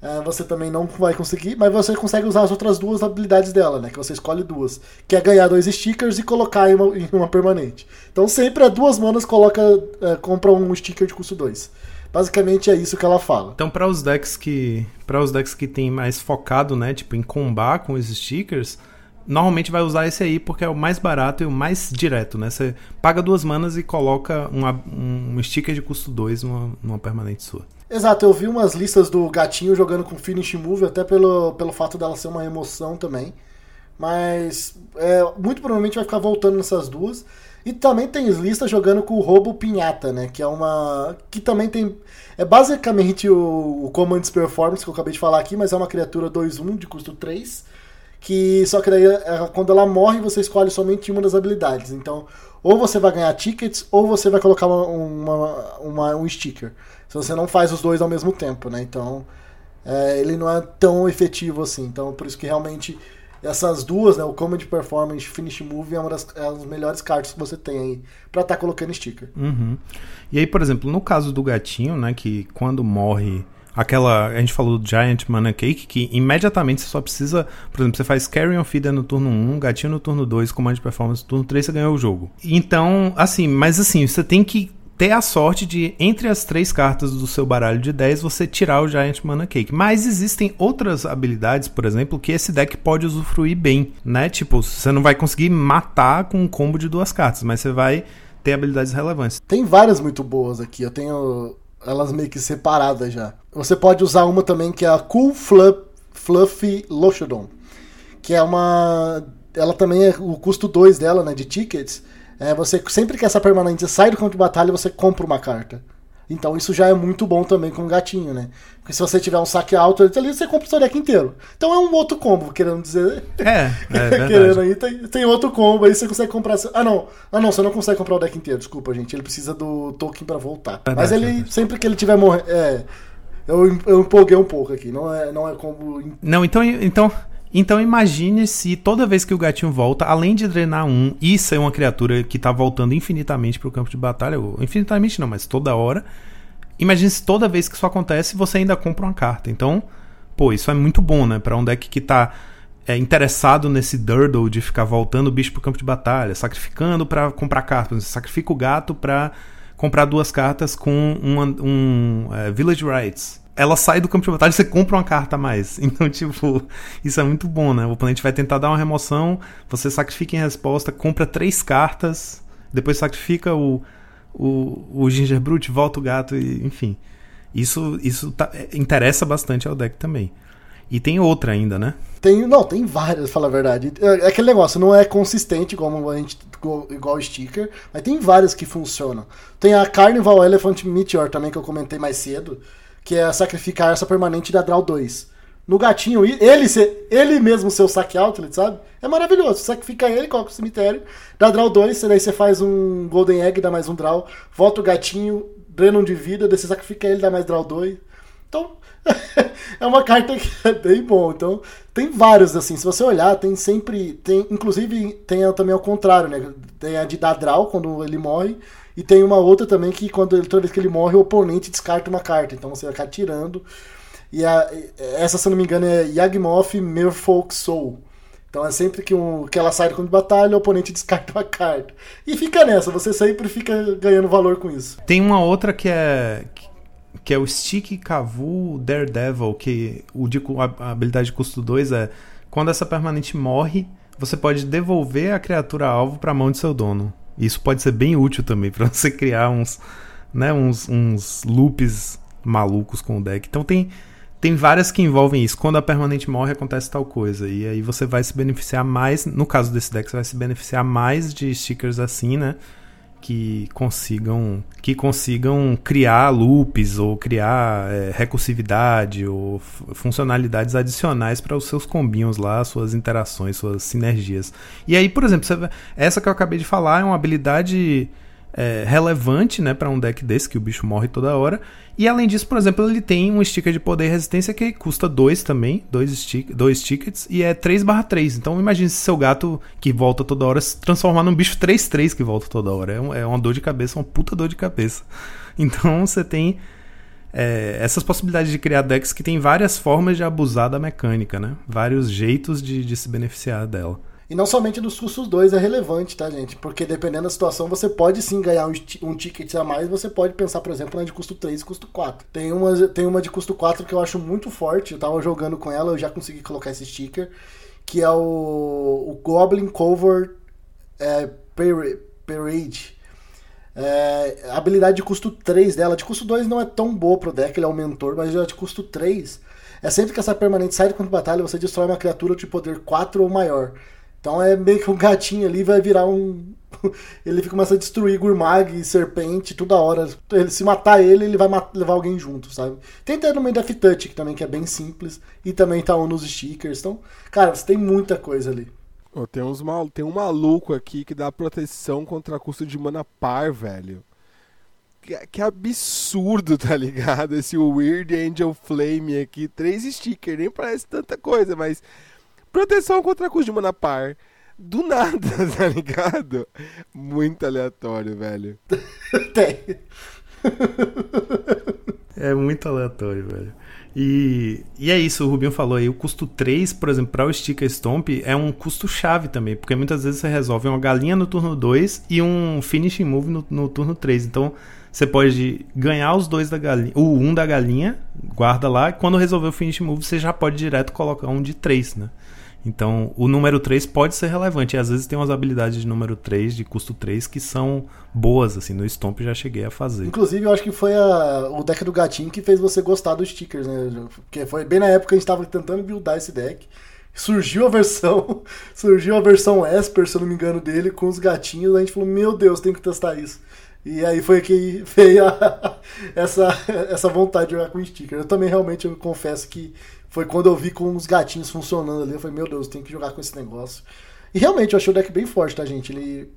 é, você também não vai conseguir, mas você consegue usar as outras duas habilidades dela, né? Que você escolhe duas. Que é ganhar dois stickers e colocar em uma, em uma permanente. Então sempre a duas manas coloca, é, compra um sticker de custo 2. Basicamente é isso que ela fala. Então para os decks que para os decks que tem mais focado, né, tipo em combar com os stickers, normalmente vai usar esse aí porque é o mais barato e o mais direto, né? Você paga duas manas e coloca uma, um sticker de custo 2 numa, numa permanente sua. Exato, eu vi umas listas do gatinho jogando com finish move, até pelo, pelo fato dela ser uma emoção também. Mas é, muito provavelmente vai ficar voltando nessas duas. E também tem listas jogando com o Robo Pinhata, né? Que é uma. Que também tem. É basicamente o, o Commands Performance que eu acabei de falar aqui, mas é uma criatura 2-1 de custo 3 que só que daí é, quando ela morre você escolhe somente uma das habilidades. Então, ou você vai ganhar tickets ou você vai colocar uma, uma, uma um sticker. Se você não faz os dois ao mesmo tempo, né? Então, é, ele não é tão efetivo assim. Então, por isso que realmente essas duas, né, o Comedy Performance e Finish Move é uma das é melhores cartas que você tem aí para estar tá colocando sticker. Uhum. E aí, por exemplo, no caso do gatinho, né, que quando morre Aquela, a gente falou do Giant Mana Cake, que imediatamente você só precisa, por exemplo, você faz Carrion Feeder no turno 1, Gatinho no turno 2, Command Performance no turno 3, você ganhou o jogo. Então, assim, mas assim, você tem que ter a sorte de, entre as três cartas do seu baralho de 10, você tirar o Giant Mana Cake. Mas existem outras habilidades, por exemplo, que esse deck pode usufruir bem, né? Tipo, você não vai conseguir matar com um combo de duas cartas, mas você vai ter habilidades relevantes. Tem várias muito boas aqui. Eu tenho elas meio que separadas já. Você pode usar uma também que é a Cool Fluff, Fluffy Lochodon, que é uma. Ela também é o custo 2 dela, né, de tickets. É, você sempre que essa permanente sai do campo de batalha, você compra uma carta. Então isso já é muito bom também com o gatinho, né? Porque se você tiver um saque alto ali, você compra o seu deck inteiro. Então é um outro combo, querendo dizer. É, é [laughs] querendo aí, tem, tem outro combo aí, você consegue comprar. Ah, não. Ah, não, você não consegue comprar o deck inteiro, desculpa, gente. Ele precisa do token para voltar. Mas ele, sempre que ele tiver morrendo. É. Eu, eu empolguei um pouco aqui, não é, não é combo. Não, então, então então imagine se toda vez que o gatinho volta, além de drenar um e ser uma criatura que tá voltando infinitamente pro campo de batalha, ou infinitamente não, mas toda hora. Imagine se toda vez que isso acontece, você ainda compra uma carta. Então, pô, isso é muito bom, né? Pra um deck que tá é, interessado nesse Durdle de ficar voltando o bicho pro campo de batalha, sacrificando para comprar cartas. Você sacrifica o gato pra comprar duas cartas com uma, um é, Village Rights ela sai do campo de batalha e você compra uma carta a mais. [laughs] Então, tipo, isso é muito bom, né? O oponente vai tentar dar uma remoção, você sacrifica em resposta, compra três cartas, depois sacrifica o, o, o Ginger Brute, volta o gato, e, enfim. Isso, isso tá, é, interessa bastante ao deck também. E tem outra ainda, né? Tem, não, tem várias, pra falar a verdade. É, é aquele negócio, não é consistente como a gente igual o sticker, mas tem várias que funcionam. Tem a Carnival Elephant Meteor também que eu comentei mais cedo, que é sacrificar essa permanente da Draw 2. No gatinho, ele, ele mesmo seu saque outlet, sabe? É maravilhoso. Você sacrifica ele, coloca o cemitério, dá Draw 2, daí você faz um Golden Egg, dá mais um Draw, volta o gatinho, drena um de vida, daí você sacrifica ele, dá mais Draw 2. Então, [laughs] é uma carta que é bem bom. Então, tem vários, assim. Se você olhar, tem sempre. Tem, inclusive, tem também ao contrário, né? Tem a de dar draw quando ele morre. E tem uma outra também que quando ele, toda vez que ele morre, o oponente descarta uma carta. Então você vai ficar tirando. E a, essa, se não me engano, é Yagmoth Merfolk Soul. Então é sempre que, um, que ela sai do campo de batalha, o oponente [laughs] descarta uma carta. E fica nessa, você sempre fica ganhando valor com isso. Tem uma outra que é que é o Stick Kavu Daredevil, que o de, a habilidade de custo 2 é quando essa permanente morre, você pode devolver a criatura alvo para a mão de seu dono. Isso pode ser bem útil também para [laughs] você criar uns, né, uns, uns loops malucos com o deck. Então tem, tem várias que envolvem isso. Quando a permanente morre, acontece tal coisa. E aí você vai se beneficiar mais. No caso desse deck, você vai se beneficiar mais de stickers assim, né? Que consigam que consigam criar loops ou criar é, recursividade ou funcionalidades adicionais para os seus combinhos lá, suas interações, suas sinergias. E aí, por exemplo, você, essa que eu acabei de falar é uma habilidade é, relevante né, para um deck desse, que o bicho morre toda hora. E além disso, por exemplo, ele tem um sticker de poder e resistência que custa 2 também, 2 stick, dois tickets, e é 3/3. Então imagine se seu gato que volta toda hora se transformar num bicho 3/3 que volta toda hora. É, um, é uma dor de cabeça, uma puta dor de cabeça. [laughs] Então você tem é, essas possibilidades de criar decks que tem várias formas de abusar da mecânica, né? Vários jeitos de, de se beneficiar dela. E não somente dos custos 2 é relevante, tá, gente? Porque dependendo da situação, você pode sim ganhar um, um ticket a mais, você pode pensar, por exemplo, na de custo 3 e custo 4. Tem uma, tem uma de custo 4 que eu acho muito forte, eu tava jogando com ela, eu já consegui colocar esse sticker, que é o, o Goblin Cover é, Parade. É, a habilidade de custo 3 dela, de custo 2 não é tão boa pro deck, ele é o mentor, mas já de custo 3, é sempre que essa permanente sai do campo de batalha, você destrói uma criatura de poder 4 ou maior. Então é meio que um gatinho ali vai virar um. [laughs] ele começa a destruir Gurmag Serpente toda hora. Ele, se matar ele, ele vai levar alguém junto, sabe? Tem também Death Touch, que também que é bem simples. E também tá um nos stickers. Então, cara, você tem muita coisa ali. Oh, tem, uns mal... tem um maluco aqui que dá proteção contra custo de mana par, velho. Que, que absurdo, tá ligado? Esse Weird Angel Flame aqui. Três stickers, nem parece tanta coisa, mas Proteção contra custo de mana par. Do nada, [laughs] tá ligado? Muito aleatório, velho. [laughs] Tem. é muito aleatório, velho. E, e é isso, o Rubinho falou aí, o custo 3, por exemplo, para o Sticker Stomp é um custo chave também, porque muitas vezes você resolve uma galinha no turno 2 e um finishing move no, no turno 3. Então, você pode ganhar os dois da galinha, o um da galinha, guarda lá, e quando resolver o finishing move, você já pode direto colocar um de 3, né? Então, o número 3 pode ser relevante. E às vezes tem umas habilidades de número 3, de custo 3, que são boas, assim. No Stomp já cheguei a fazer. Inclusive, eu acho que foi a, o deck do gatinho que fez você gostar dos stickers, né? Porque foi bem na época que a gente estava tentando buildar esse deck. Surgiu a versão, [laughs] surgiu a versão Esper, se eu não me engano, dele, com os gatinhos. A gente falou, meu Deus, tem que testar isso. E aí foi que [laughs] veio a, [laughs] essa, essa vontade de jogar com sticker. Eu também realmente eu confesso que foi quando eu vi com os gatinhos funcionando ali. Eu falei, meu Deus, tem que jogar com esse negócio. E realmente eu achei o deck bem forte, tá, gente? Ele,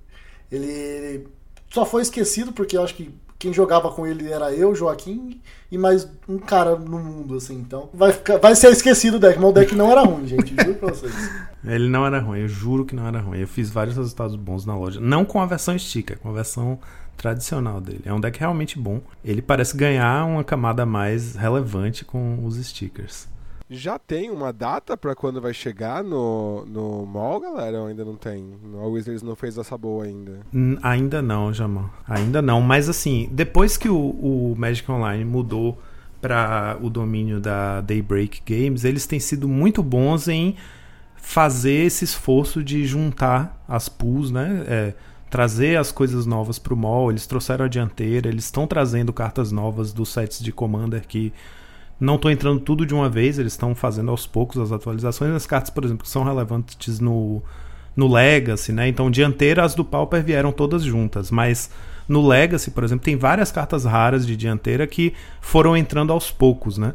ele só foi esquecido porque eu acho que quem jogava com ele era eu, Joaquim, e mais um cara no mundo, assim. Então, vai, ficar, vai ser esquecido o deck, mas o deck não era ruim, gente. Juro pra vocês. [laughs] Ele não era ruim, eu juro que não era ruim. Eu fiz vários resultados bons na loja. Não com a versão sticker, com a versão tradicional dele. É um deck realmente bom. Ele parece ganhar uma camada mais relevante com os stickers. Já tem uma data para quando vai chegar no, no mall, galera? Ou ainda não tem? A Wizards não fez essa boa ainda? N ainda não, Jamal. Ainda não. Mas assim, depois que o, o Magic Online mudou para o domínio da Daybreak Games, eles têm sido muito bons em fazer esse esforço de juntar as pools, né? É, trazer as coisas novas para o mall. Eles trouxeram a dianteira, eles estão trazendo cartas novas dos sets de Commander que não estão entrando tudo de uma vez, eles estão fazendo aos poucos as atualizações. As cartas, por exemplo, que são relevantes no, no Legacy, né? Então, dianteira, as do Pauper vieram todas juntas, mas no Legacy, por exemplo, tem várias cartas raras de dianteira que foram entrando aos poucos, né?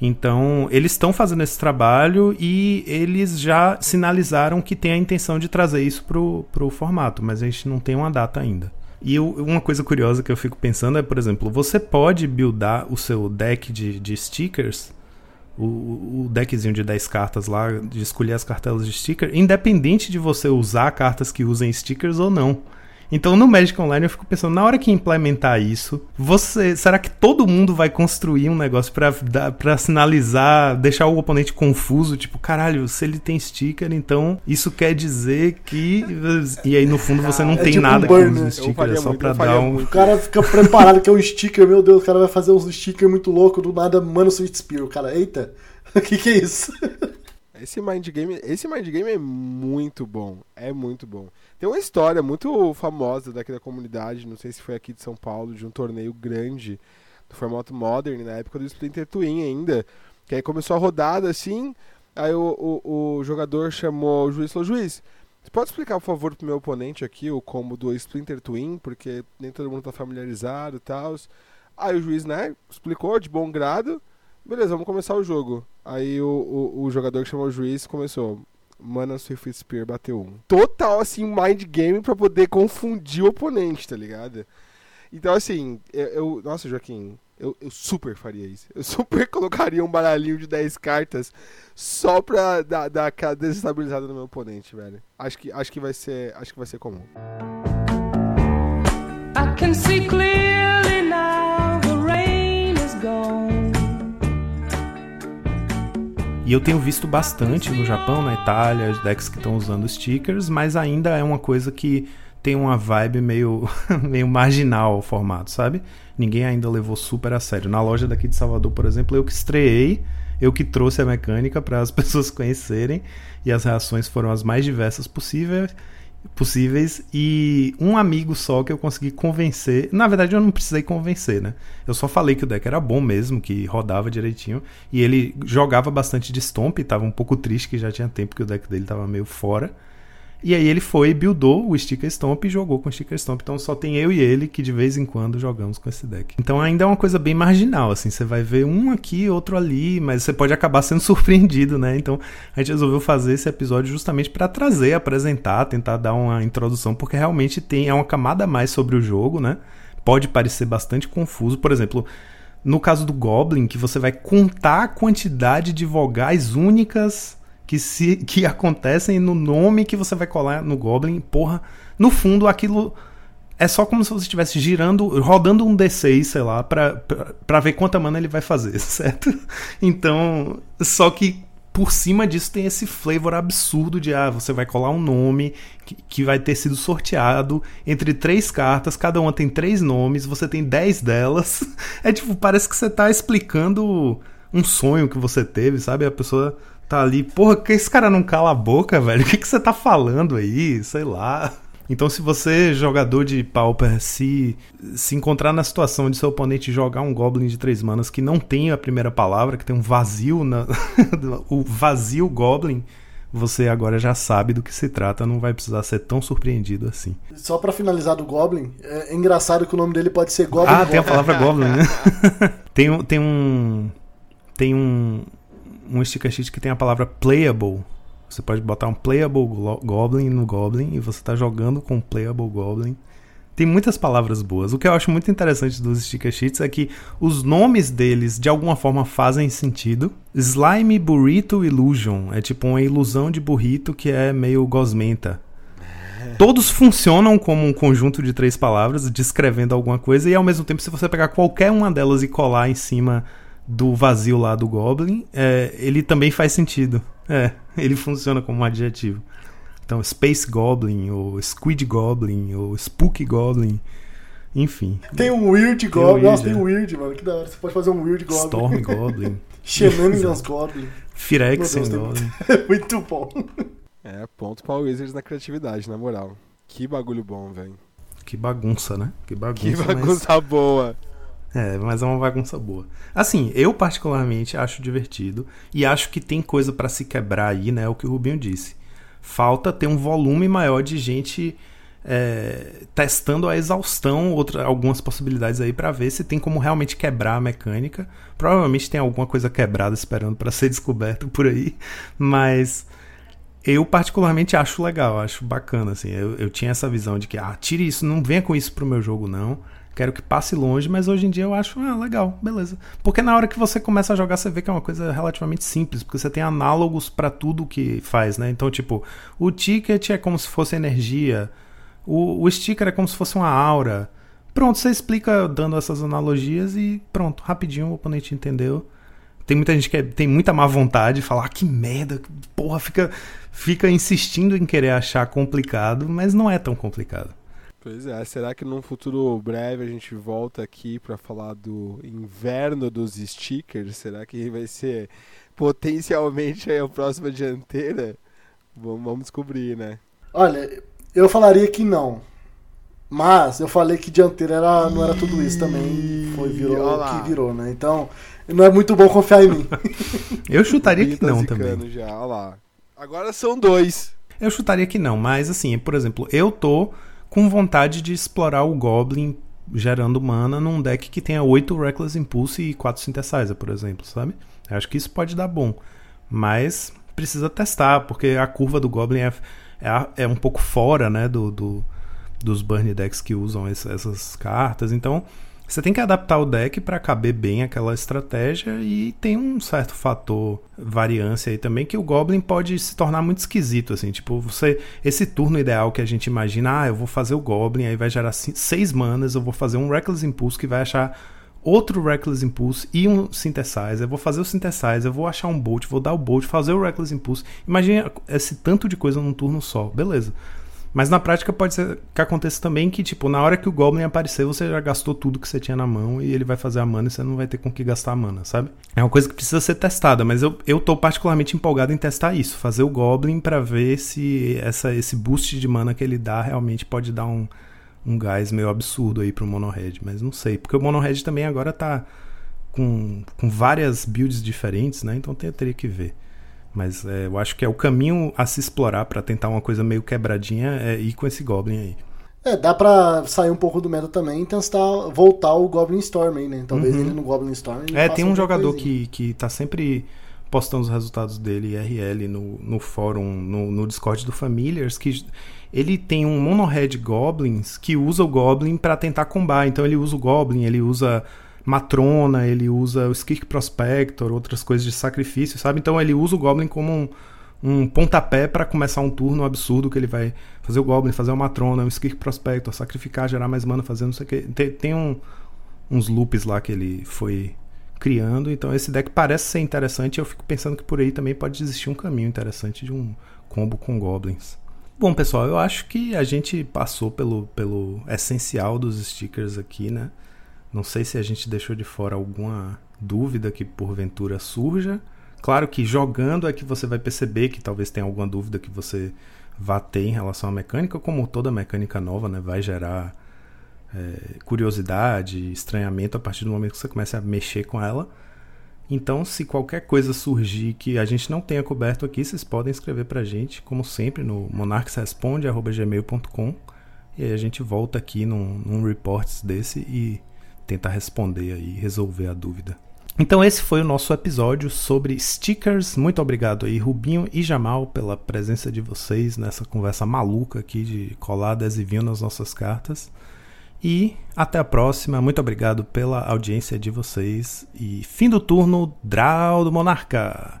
Então, eles estão fazendo esse trabalho e eles já sinalizaram que tem a intenção de trazer isso pro, pro formato, mas a gente não tem uma data ainda. E eu, uma coisa curiosa que eu fico pensando é, por exemplo, você pode buildar o seu deck de, de stickers, o, o deckzinho de 10 cartas lá, de escolher as cartelas de sticker, independente de você usar cartas que usem stickers ou não. Então no Magic Online eu fico pensando, na hora que implementar isso, você, será que todo mundo vai construir um negócio para sinalizar, deixar o oponente confuso, tipo, caralho, se ele tem sticker, então isso quer dizer que [laughs] e aí no fundo você não é tem tipo nada um burn, que use sticker, é só para dar um [laughs] O cara fica preparado que é um sticker, meu Deus, o cara vai fazer uns sticker muito louco do nada, mano, Sweet Spear, o cara, eita. [laughs] O que que é isso? Esse mind game, esse mind game é muito bom, é muito bom. Tem uma história muito famosa daqui da comunidade, não sei se foi aqui de São Paulo, de um torneio grande do formato Modern, na época do Splinter Twin ainda. Que aí começou a rodada assim, aí o, o, o jogador chamou o juiz e falou: Juiz, você pode explicar, por favor, pro meu oponente aqui o combo do Splinter Twin, porque nem todo mundo tá familiarizado e tal. Aí o juiz, né, explicou de bom grado. Beleza, vamos começar o jogo. Aí o, o, o jogador que chamou o juiz começou. Mana Swift Spear bateu um. Total, assim, mind game pra poder confundir o oponente, tá ligado? Então, assim, eu. eu nossa, Joaquim, eu, eu, super faria isso. Eu [laughs] super colocaria um baralhinho de 10 cartas só pra dar, dar aquela desestabilizada no meu oponente, velho. Acho que, acho que vai ser. Acho que vai ser comum. I can see clearly E eu tenho visto bastante no Japão, na Itália, as decks que estão usando stickers, mas ainda é uma coisa que tem uma vibe meio, [laughs] meio marginal o formato, sabe? Ninguém ainda levou super a sério. Na loja daqui de Salvador, por exemplo, eu que estreiei, eu que trouxe a mecânica para as [laughs] pessoas conhecerem e as reações foram as mais diversas possíveis possíveis e um amigo só que eu consegui convencer. Na verdade, eu não precisei convencer, né? Eu só falei que o deck era bom mesmo, que rodava direitinho e ele jogava bastante de Stomp, tava um pouco triste que já tinha tempo que o deck dele tava meio fora. E aí ele foi, buildou o Sticker Stomp e jogou com o Sticker Stomp. Então só tem eu e ele que de vez em quando jogamos com esse deck. Então ainda é uma coisa bem marginal, assim. Você vai ver um aqui, outro ali, mas você pode acabar sendo [laughs] surpreendido, né? Então a gente resolveu fazer esse episódio justamente para trazer, apresentar, tentar dar uma introdução, porque realmente tem é uma camada a mais sobre o jogo, né? Pode parecer bastante confuso. Por exemplo, no caso do Goblin, que você vai contar a quantidade de vogais únicas que, se, que acontecem no nome que você vai colar no Goblin. Porra, no fundo aquilo é só como se você estivesse girando, rodando um D6, sei lá, pra, ver quanta mana ele vai fazer, [laughs] certo? Então, só que por cima disso tem esse flavor absurdo de ah, você vai colar um nome que, que, vai ter sido sorteado entre três cartas, cada uma tem três nomes, você tem dez delas. [laughs] É tipo, parece que você tá explicando um sonho que você teve, sabe? A pessoa tá ali, porra, que esse cara não cala a boca, velho? [laughs] O que, que você tá falando aí? Sei lá. Então, se você, jogador de Pauper, se, se encontrar na situação de seu oponente jogar um Goblin de três manas que não tem a primeira palavra, que tem um vazio, na, [laughs] o vazio Goblin, você agora já sabe do que se trata, não vai precisar ser tão surpreendido assim. Só para finalizar do Goblin, é engraçado que o nome dele pode ser Goblin. Ah, tem a palavra Goblin, né? tem, [laughs] tem um. Tem um, um sticker sheet que tem a palavra playable. Você pode botar um playable goblin no goblin e você está jogando com um playable goblin. Tem muitas palavras boas. O que eu acho muito interessante dos sticker sheets é que os nomes deles de alguma forma fazem sentido. Slime Burrito Illusion é tipo uma ilusão de burrito que é meio gosmenta. Todos funcionam como um conjunto de três palavras descrevendo alguma coisa e ao mesmo tempo se você pegar qualquer uma delas e colar em cima do vazio lá do Goblin, é, ele também faz sentido. É, [laughs] ele funciona como um adjetivo. Então, Space Goblin, ou Squid Goblin, ou Spooky Goblin, enfim. Tem um Weird Goblin. Weird, Nossa, tem um Weird, mano. Que da hora. Você pode fazer um Weird Goblin. Storm [laughs] Goblin. Shenanigans Goblin. Firexen Goblin. [laughs] Muito bom. É, ponto pra Wizards na criatividade, na moral. Que bagulho bom, velho. Que bagunça, né? Que bagunça. Que bagunça mas... boa. É, mas é uma bagunça boa. Assim, eu particularmente acho divertido e acho que tem coisa para se quebrar aí, né? É o que o Rubinho disse. Falta ter um volume maior de gente é, testando a exaustão outra, algumas possibilidades aí para ver se tem como realmente quebrar a mecânica. Provavelmente tem alguma coisa quebrada esperando para ser [laughs] descoberto por aí, mas eu particularmente acho legal, acho bacana assim. Eu, eu tinha essa visão de que ah, tire isso, não venha com isso pro meu jogo não quero que passe longe, mas hoje em dia eu acho, ah, legal, beleza. Porque na hora que você começa a jogar, você vê que é uma coisa relativamente simples, porque você tem análogos para tudo que faz, né? Então, tipo, o ticket é como se fosse energia, o, o sticker é como se fosse uma aura. Pronto, você explica dando essas analogias e pronto, rapidinho o oponente entendeu. Tem muita gente que é, tem muita má vontade de falar, ah, que merda, porra, fica, fica insistindo em querer achar complicado, mas não é tão complicado. Pois é, será que num futuro breve a gente volta aqui para falar do inverno dos stickers? Será que vai ser potencialmente a próxima dianteira? Vamos, vamos descobrir, né? Olha, eu falaria que não. Mas eu falei que dianteira era, não era tudo isso também. Foi virou o que virou, né? Então, não é muito bom confiar em mim. [laughs] eu chutaria que não também. Já. Agora são dois. Eu chutaria que não, mas assim, por exemplo, eu tô com vontade de explorar o Goblin gerando mana num deck que tenha 8 Reckless Impulse e 4 Synthesizer, por exemplo, sabe? Eu acho que isso pode dar bom. Mas precisa testar, porque a curva do Goblin é, é, é um pouco fora né, do, do, dos burn decks que usam essas cartas. Então você tem que adaptar o deck para caber bem aquela estratégia e tem um certo fator variância aí também que o Goblin pode se tornar muito esquisito assim, tipo, você esse turno ideal que a gente imagina, ah, eu vou fazer o Goblin, aí vai gerar seis manas, eu vou fazer um Reckless Impulse que vai achar outro Reckless Impulse e um Synthesizer. Eu vou fazer o Synthesizer, eu vou achar um Bolt, vou dar o Bolt, fazer o Reckless Impulse. Imagina esse tanto de coisa num turno só. Beleza. Mas na prática pode ser que aconteça também que, tipo, na hora que o Goblin aparecer, você já gastou tudo que você tinha na mão e ele vai fazer a mana e você não vai ter com que gastar a mana, sabe? É uma coisa que precisa ser testada, mas eu, eu tô particularmente empolgado em testar isso, fazer o Goblin para ver se essa, esse boost de mana que ele dá realmente pode dar um, um gás meio absurdo aí pro Monohead, mas não sei, porque o Monohead também agora tá com, com várias builds diferentes, né? Então eu teria que ver. Mas é, eu acho que é o caminho a se explorar para tentar uma coisa meio quebradinha é ir com esse Goblin aí. É, dá pra sair um pouco do meta também e tentar voltar o Goblin Storm aí, né? Talvez uhum. ele no Goblin Storm. É, tem um jogador que, que tá sempre postando os resultados dele IRL no, no fórum, no, no Discord do Familiars, que ele tem um monohead Goblins que usa o Goblin para tentar combar. Então ele usa o Goblin, ele usa Matrona, ele usa o Skirk Prospector, outras coisas de sacrifício, sabe? Então ele usa o Goblin como um, um pontapé para começar um turno absurdo que ele vai fazer o Goblin, fazer uma Matrona, um Skirk Prospector, sacrificar, gerar mais mana, fazer não sei o que. Tem, tem um, uns loops lá que ele foi criando, então esse deck parece ser interessante eu fico pensando que por aí também pode existir um caminho interessante de um combo com Goblins. Bom, pessoal, eu acho que a gente passou pelo, pelo essencial dos stickers aqui, né? Não sei se a gente deixou de fora alguma dúvida que porventura surja. Claro que jogando é que você vai perceber que talvez tenha alguma dúvida que você vá ter em relação à mecânica, como toda mecânica nova, né? Vai gerar é, curiosidade, estranhamento a partir do momento que você começa a mexer com ela. Então, se qualquer coisa surgir que a gente não tenha coberto aqui, vocês podem escrever pra gente, como sempre, no monarquesresponde.gmail.com e aí a gente volta aqui num, num reports desse e tentar responder aí, resolver a dúvida. Então esse foi o nosso episódio sobre stickers. Muito obrigado aí, Rubinho e Jamal, pela presença de vocês nessa conversa maluca aqui de colar adesivinho nas nossas cartas. E até a próxima. Muito obrigado pela audiência de vocês. E fim do turno, Draw do Monarca.